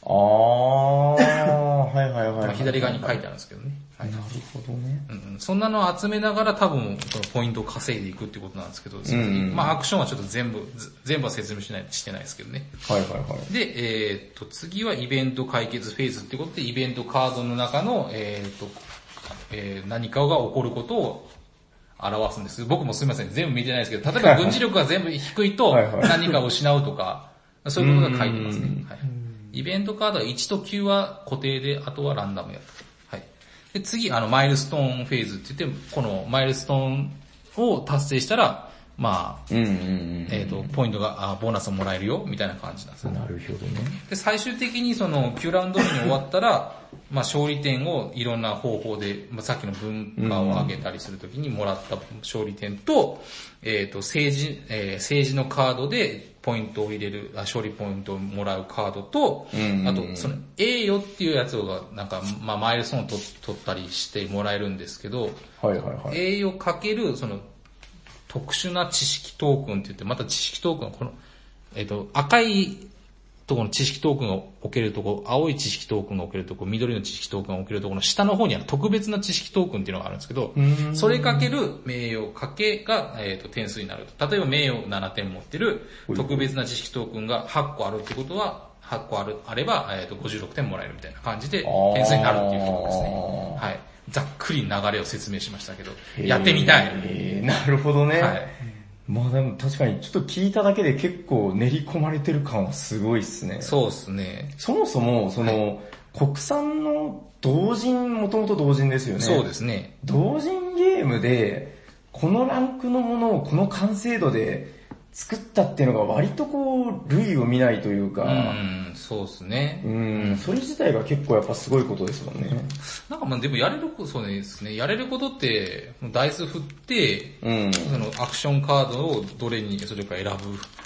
あー、はいはいはい。左側に書いてあるんですけどね。はいなるほどね。うんうんそんなのを集めながら多分そのポイントを稼いでいくってことなんですけど、んうんまあアクションはちょっと全部、ず全部は説明しない、してないですけどね。はいはいはい。で、えーっと、次はイベント解決フェーズってことで、イベントカードの中の、えーっと、えー何かが起こることを表すんです。僕もすみません、全部見てないですけど、例えば軍事力が全部低いと 何かを失うとか、そういうことが書いてますねうん。はい、イベントカードは1と9は固定で、あとはランダムやる。はい。で、次、あの、マイルストーンフェーズって言って、このマイルストーンを達成したら、まあ、うんうんうん。えっ、と、ポイントが、あボーナスもらえるよ、みたいな感じなんですよね。なるほどね。で、最終的にその、9ラウンド目に終わったら、まあ勝利点をいろんな方法で、まあさっきの文化を上げたりするときにもらった勝利点と、えっ、と、政治、えー政治のカードでポイントを入れる、あ勝利ポイントをもらうカードと、うんあと、その、栄誉っていうやつが、なんか、まあマイルストーンを取取ったりしてもらえるんですけど、はいはいはい。栄誉かける、その、特殊な知識トークンって言って、また知識トークンはこの、えっ、と、赤いところの知識トークンが置けるところ、青い知識トークンが置けるところ、緑の知識トークンが置けるところの下の方にある特別な知識トークンっていうのがあるんですけど、それかける名誉かけが、えっ、と、点数になると。例えば名誉7点持ってる特別な知識トークンが8個あるってことは、8個ある、あれば、えっ、と、56点もらえるみたいな感じで点数になるっていうところですね。はい。ざっくり流れを説明しましたけど、やってみたい。えーなるほどね。はい。まあでも確かにちょっと聞いただけで結構練り込まれてる感はすごいっすね。そうですね。そもそも、その、国産の同人、もともと同人ですよね。そうですね。同人ゲームで、このランクのものをこの完成度で作ったっていうのが割とこう、類を見ないというか、うん、そうですね。うん、それ自体が結構やっぱすごいことですもんね。なんかまあでもやれること、そうですね。やれることって、ダイス振って、うん。そのアクションカードをどれにそれか選ぶ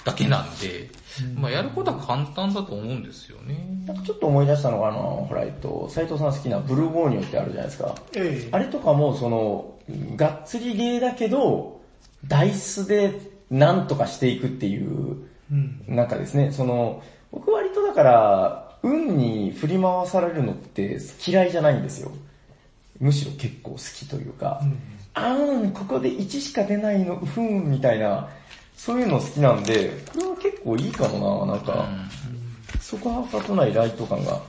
だけなんで、まあやることは簡単だと思うんですよね。なんかちょっと思い出したのがあの、ほら、えっと、斎藤さん好きなブルーゴーニョってあるじゃないですか。ええあれとかも、その、がっつりゲーだけど、ダイスでなんとかしていくっていう、うん。なんかですね、その、僕割とだから、運に振り回されるのって嫌いじゃないんですよ。むしろ結構好きというか、あーん、ここで1しか出ないの、ふーん、みたいな、そういうの好きなんで、これは結構いいかもな、なんか、そこはかとないライト感が。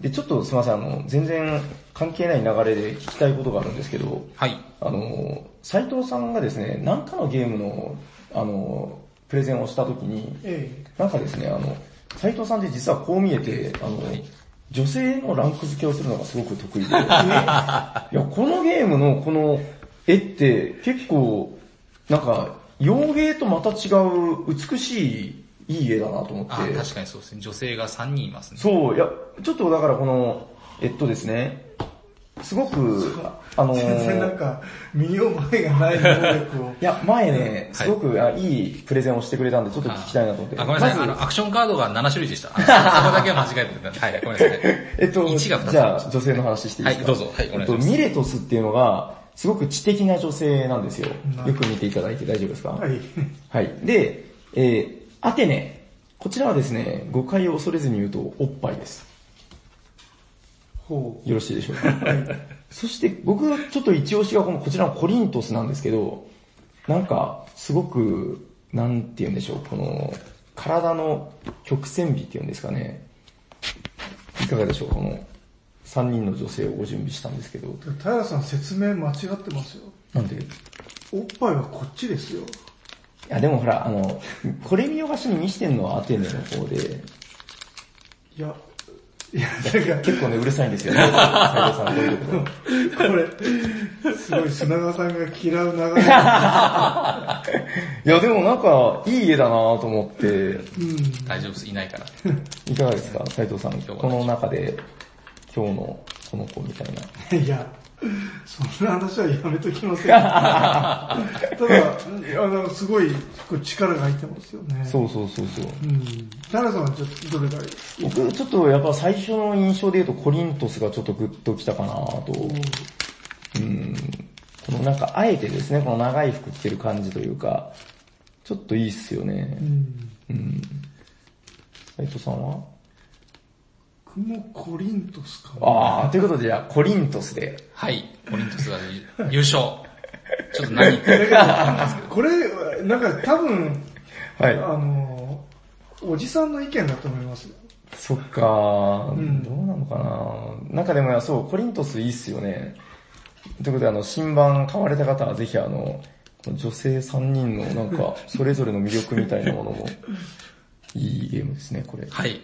で、ちょっとすいません、あの、全然関係ない流れで聞きたいことがあるんですけど、はい。あの、斉藤さんがですね、何かのゲームの、あの、プレゼンをしたときに、えなんかですね、あの、斉藤さんって実はこう見えて、あの、女性のランク付けをするのがすごく得意で、いや、このゲームのこの絵って結構、なんか、洋芸とまた違う美しい、いい絵だなと思って。あ、確かにそうですね。女性が3人いますね。そう、いや、ちょっとだからこの、えっとですね、すごく、あのえ全然なんー、か、身に覚えがない能力を。いや、前ね、すごく、あいいプレゼンをしてくれたんで、ちょっと聞きたいなと思って。あ、ごめんなさい。まずあの、アクションカードが7種類でした。そこだけは間違えてた。はい、ごめんなさい。えっと、1が2つじゃあ女性の話していいですか？はいどうぞはいお願いしますえっと、ミレトスっていうのが、すごく知的な女性なんですよな。よく見ていただいて大丈夫ですか？はい。はい。で、えー、アテネ。こちらはですね、誤解を恐れずに言うと、おっぱいです。ほよろしいでしょうか。そして僕ちょっと一押しがこのこちらのコリントスなんですけど、なんかすごく、なんて言うんでしょう、この体の曲線美っていうんですかね。いかがでしょう、この3人の女性をご準備したんですけど。う。平さん説明間違ってますよ。なんで？いおっぱいはこっちですよ。やでもほら、あの、これ見よがしに見してるのはアテネの方で、いや、いや、なんか、結構ね、うるさいんですよね。斉藤さん、こういうとこれ、すごい砂川さんが嫌う流れ。いやでもなんか、いい絵だなと思って、うん。大丈夫です。いないから。いかがですか斉藤さん。この中で、今日のこの子みたいな。いや、そんな話はやめときません。ただ、あの、すごい力が入ってますよね。そうそうそうそう。うん。平さんはちょっとどれがいい？僕、ちょっとやっぱ最初の印象で言うとコリントスがちょっとグッときたかなと。うん。このなんか、あえてですね、この長い服着てる感じというか、ちょっといいっすよねう。ん。うん。斉藤さんは？僕もコリントスかな。あー、ということでじゃあ、コリントスで。はい。オリントスが優勝。ちょっと何言ってるか。これ、なんか多分、はい。あの、おじさんの意見だと思いますよ。そっかー、んどうなのかななんかでもそう、コリントスいいっすよね。ということで、あの、新版買われた方はぜひあの女性3人のなんか、それぞれの魅力みたいなものも、いいゲームですね、これ。はい。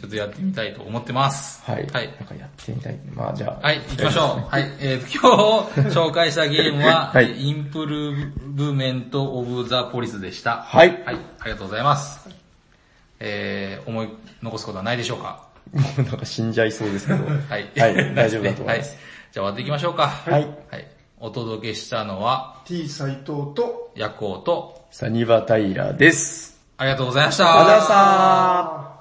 ちょっとやってみたいと思ってます。はい。はい。なんかやってみたい。まあじゃあ。はい、行きましょう。はい、えーと、今日紹介したゲームは、はいインプルブメントオブザポリスでした。はい。はい、ありがとうございます。えー、思い残すことはないでしょうか？もうなんか死んじゃいそうですけど。はい。はい大丈夫だと思いますはい。じゃあ終わっていきましょうか。はい。はい。お届けしたのは、T 斎藤と、ヤコウと、サニバタイラーです。ありがとうございました。ありがとうございました。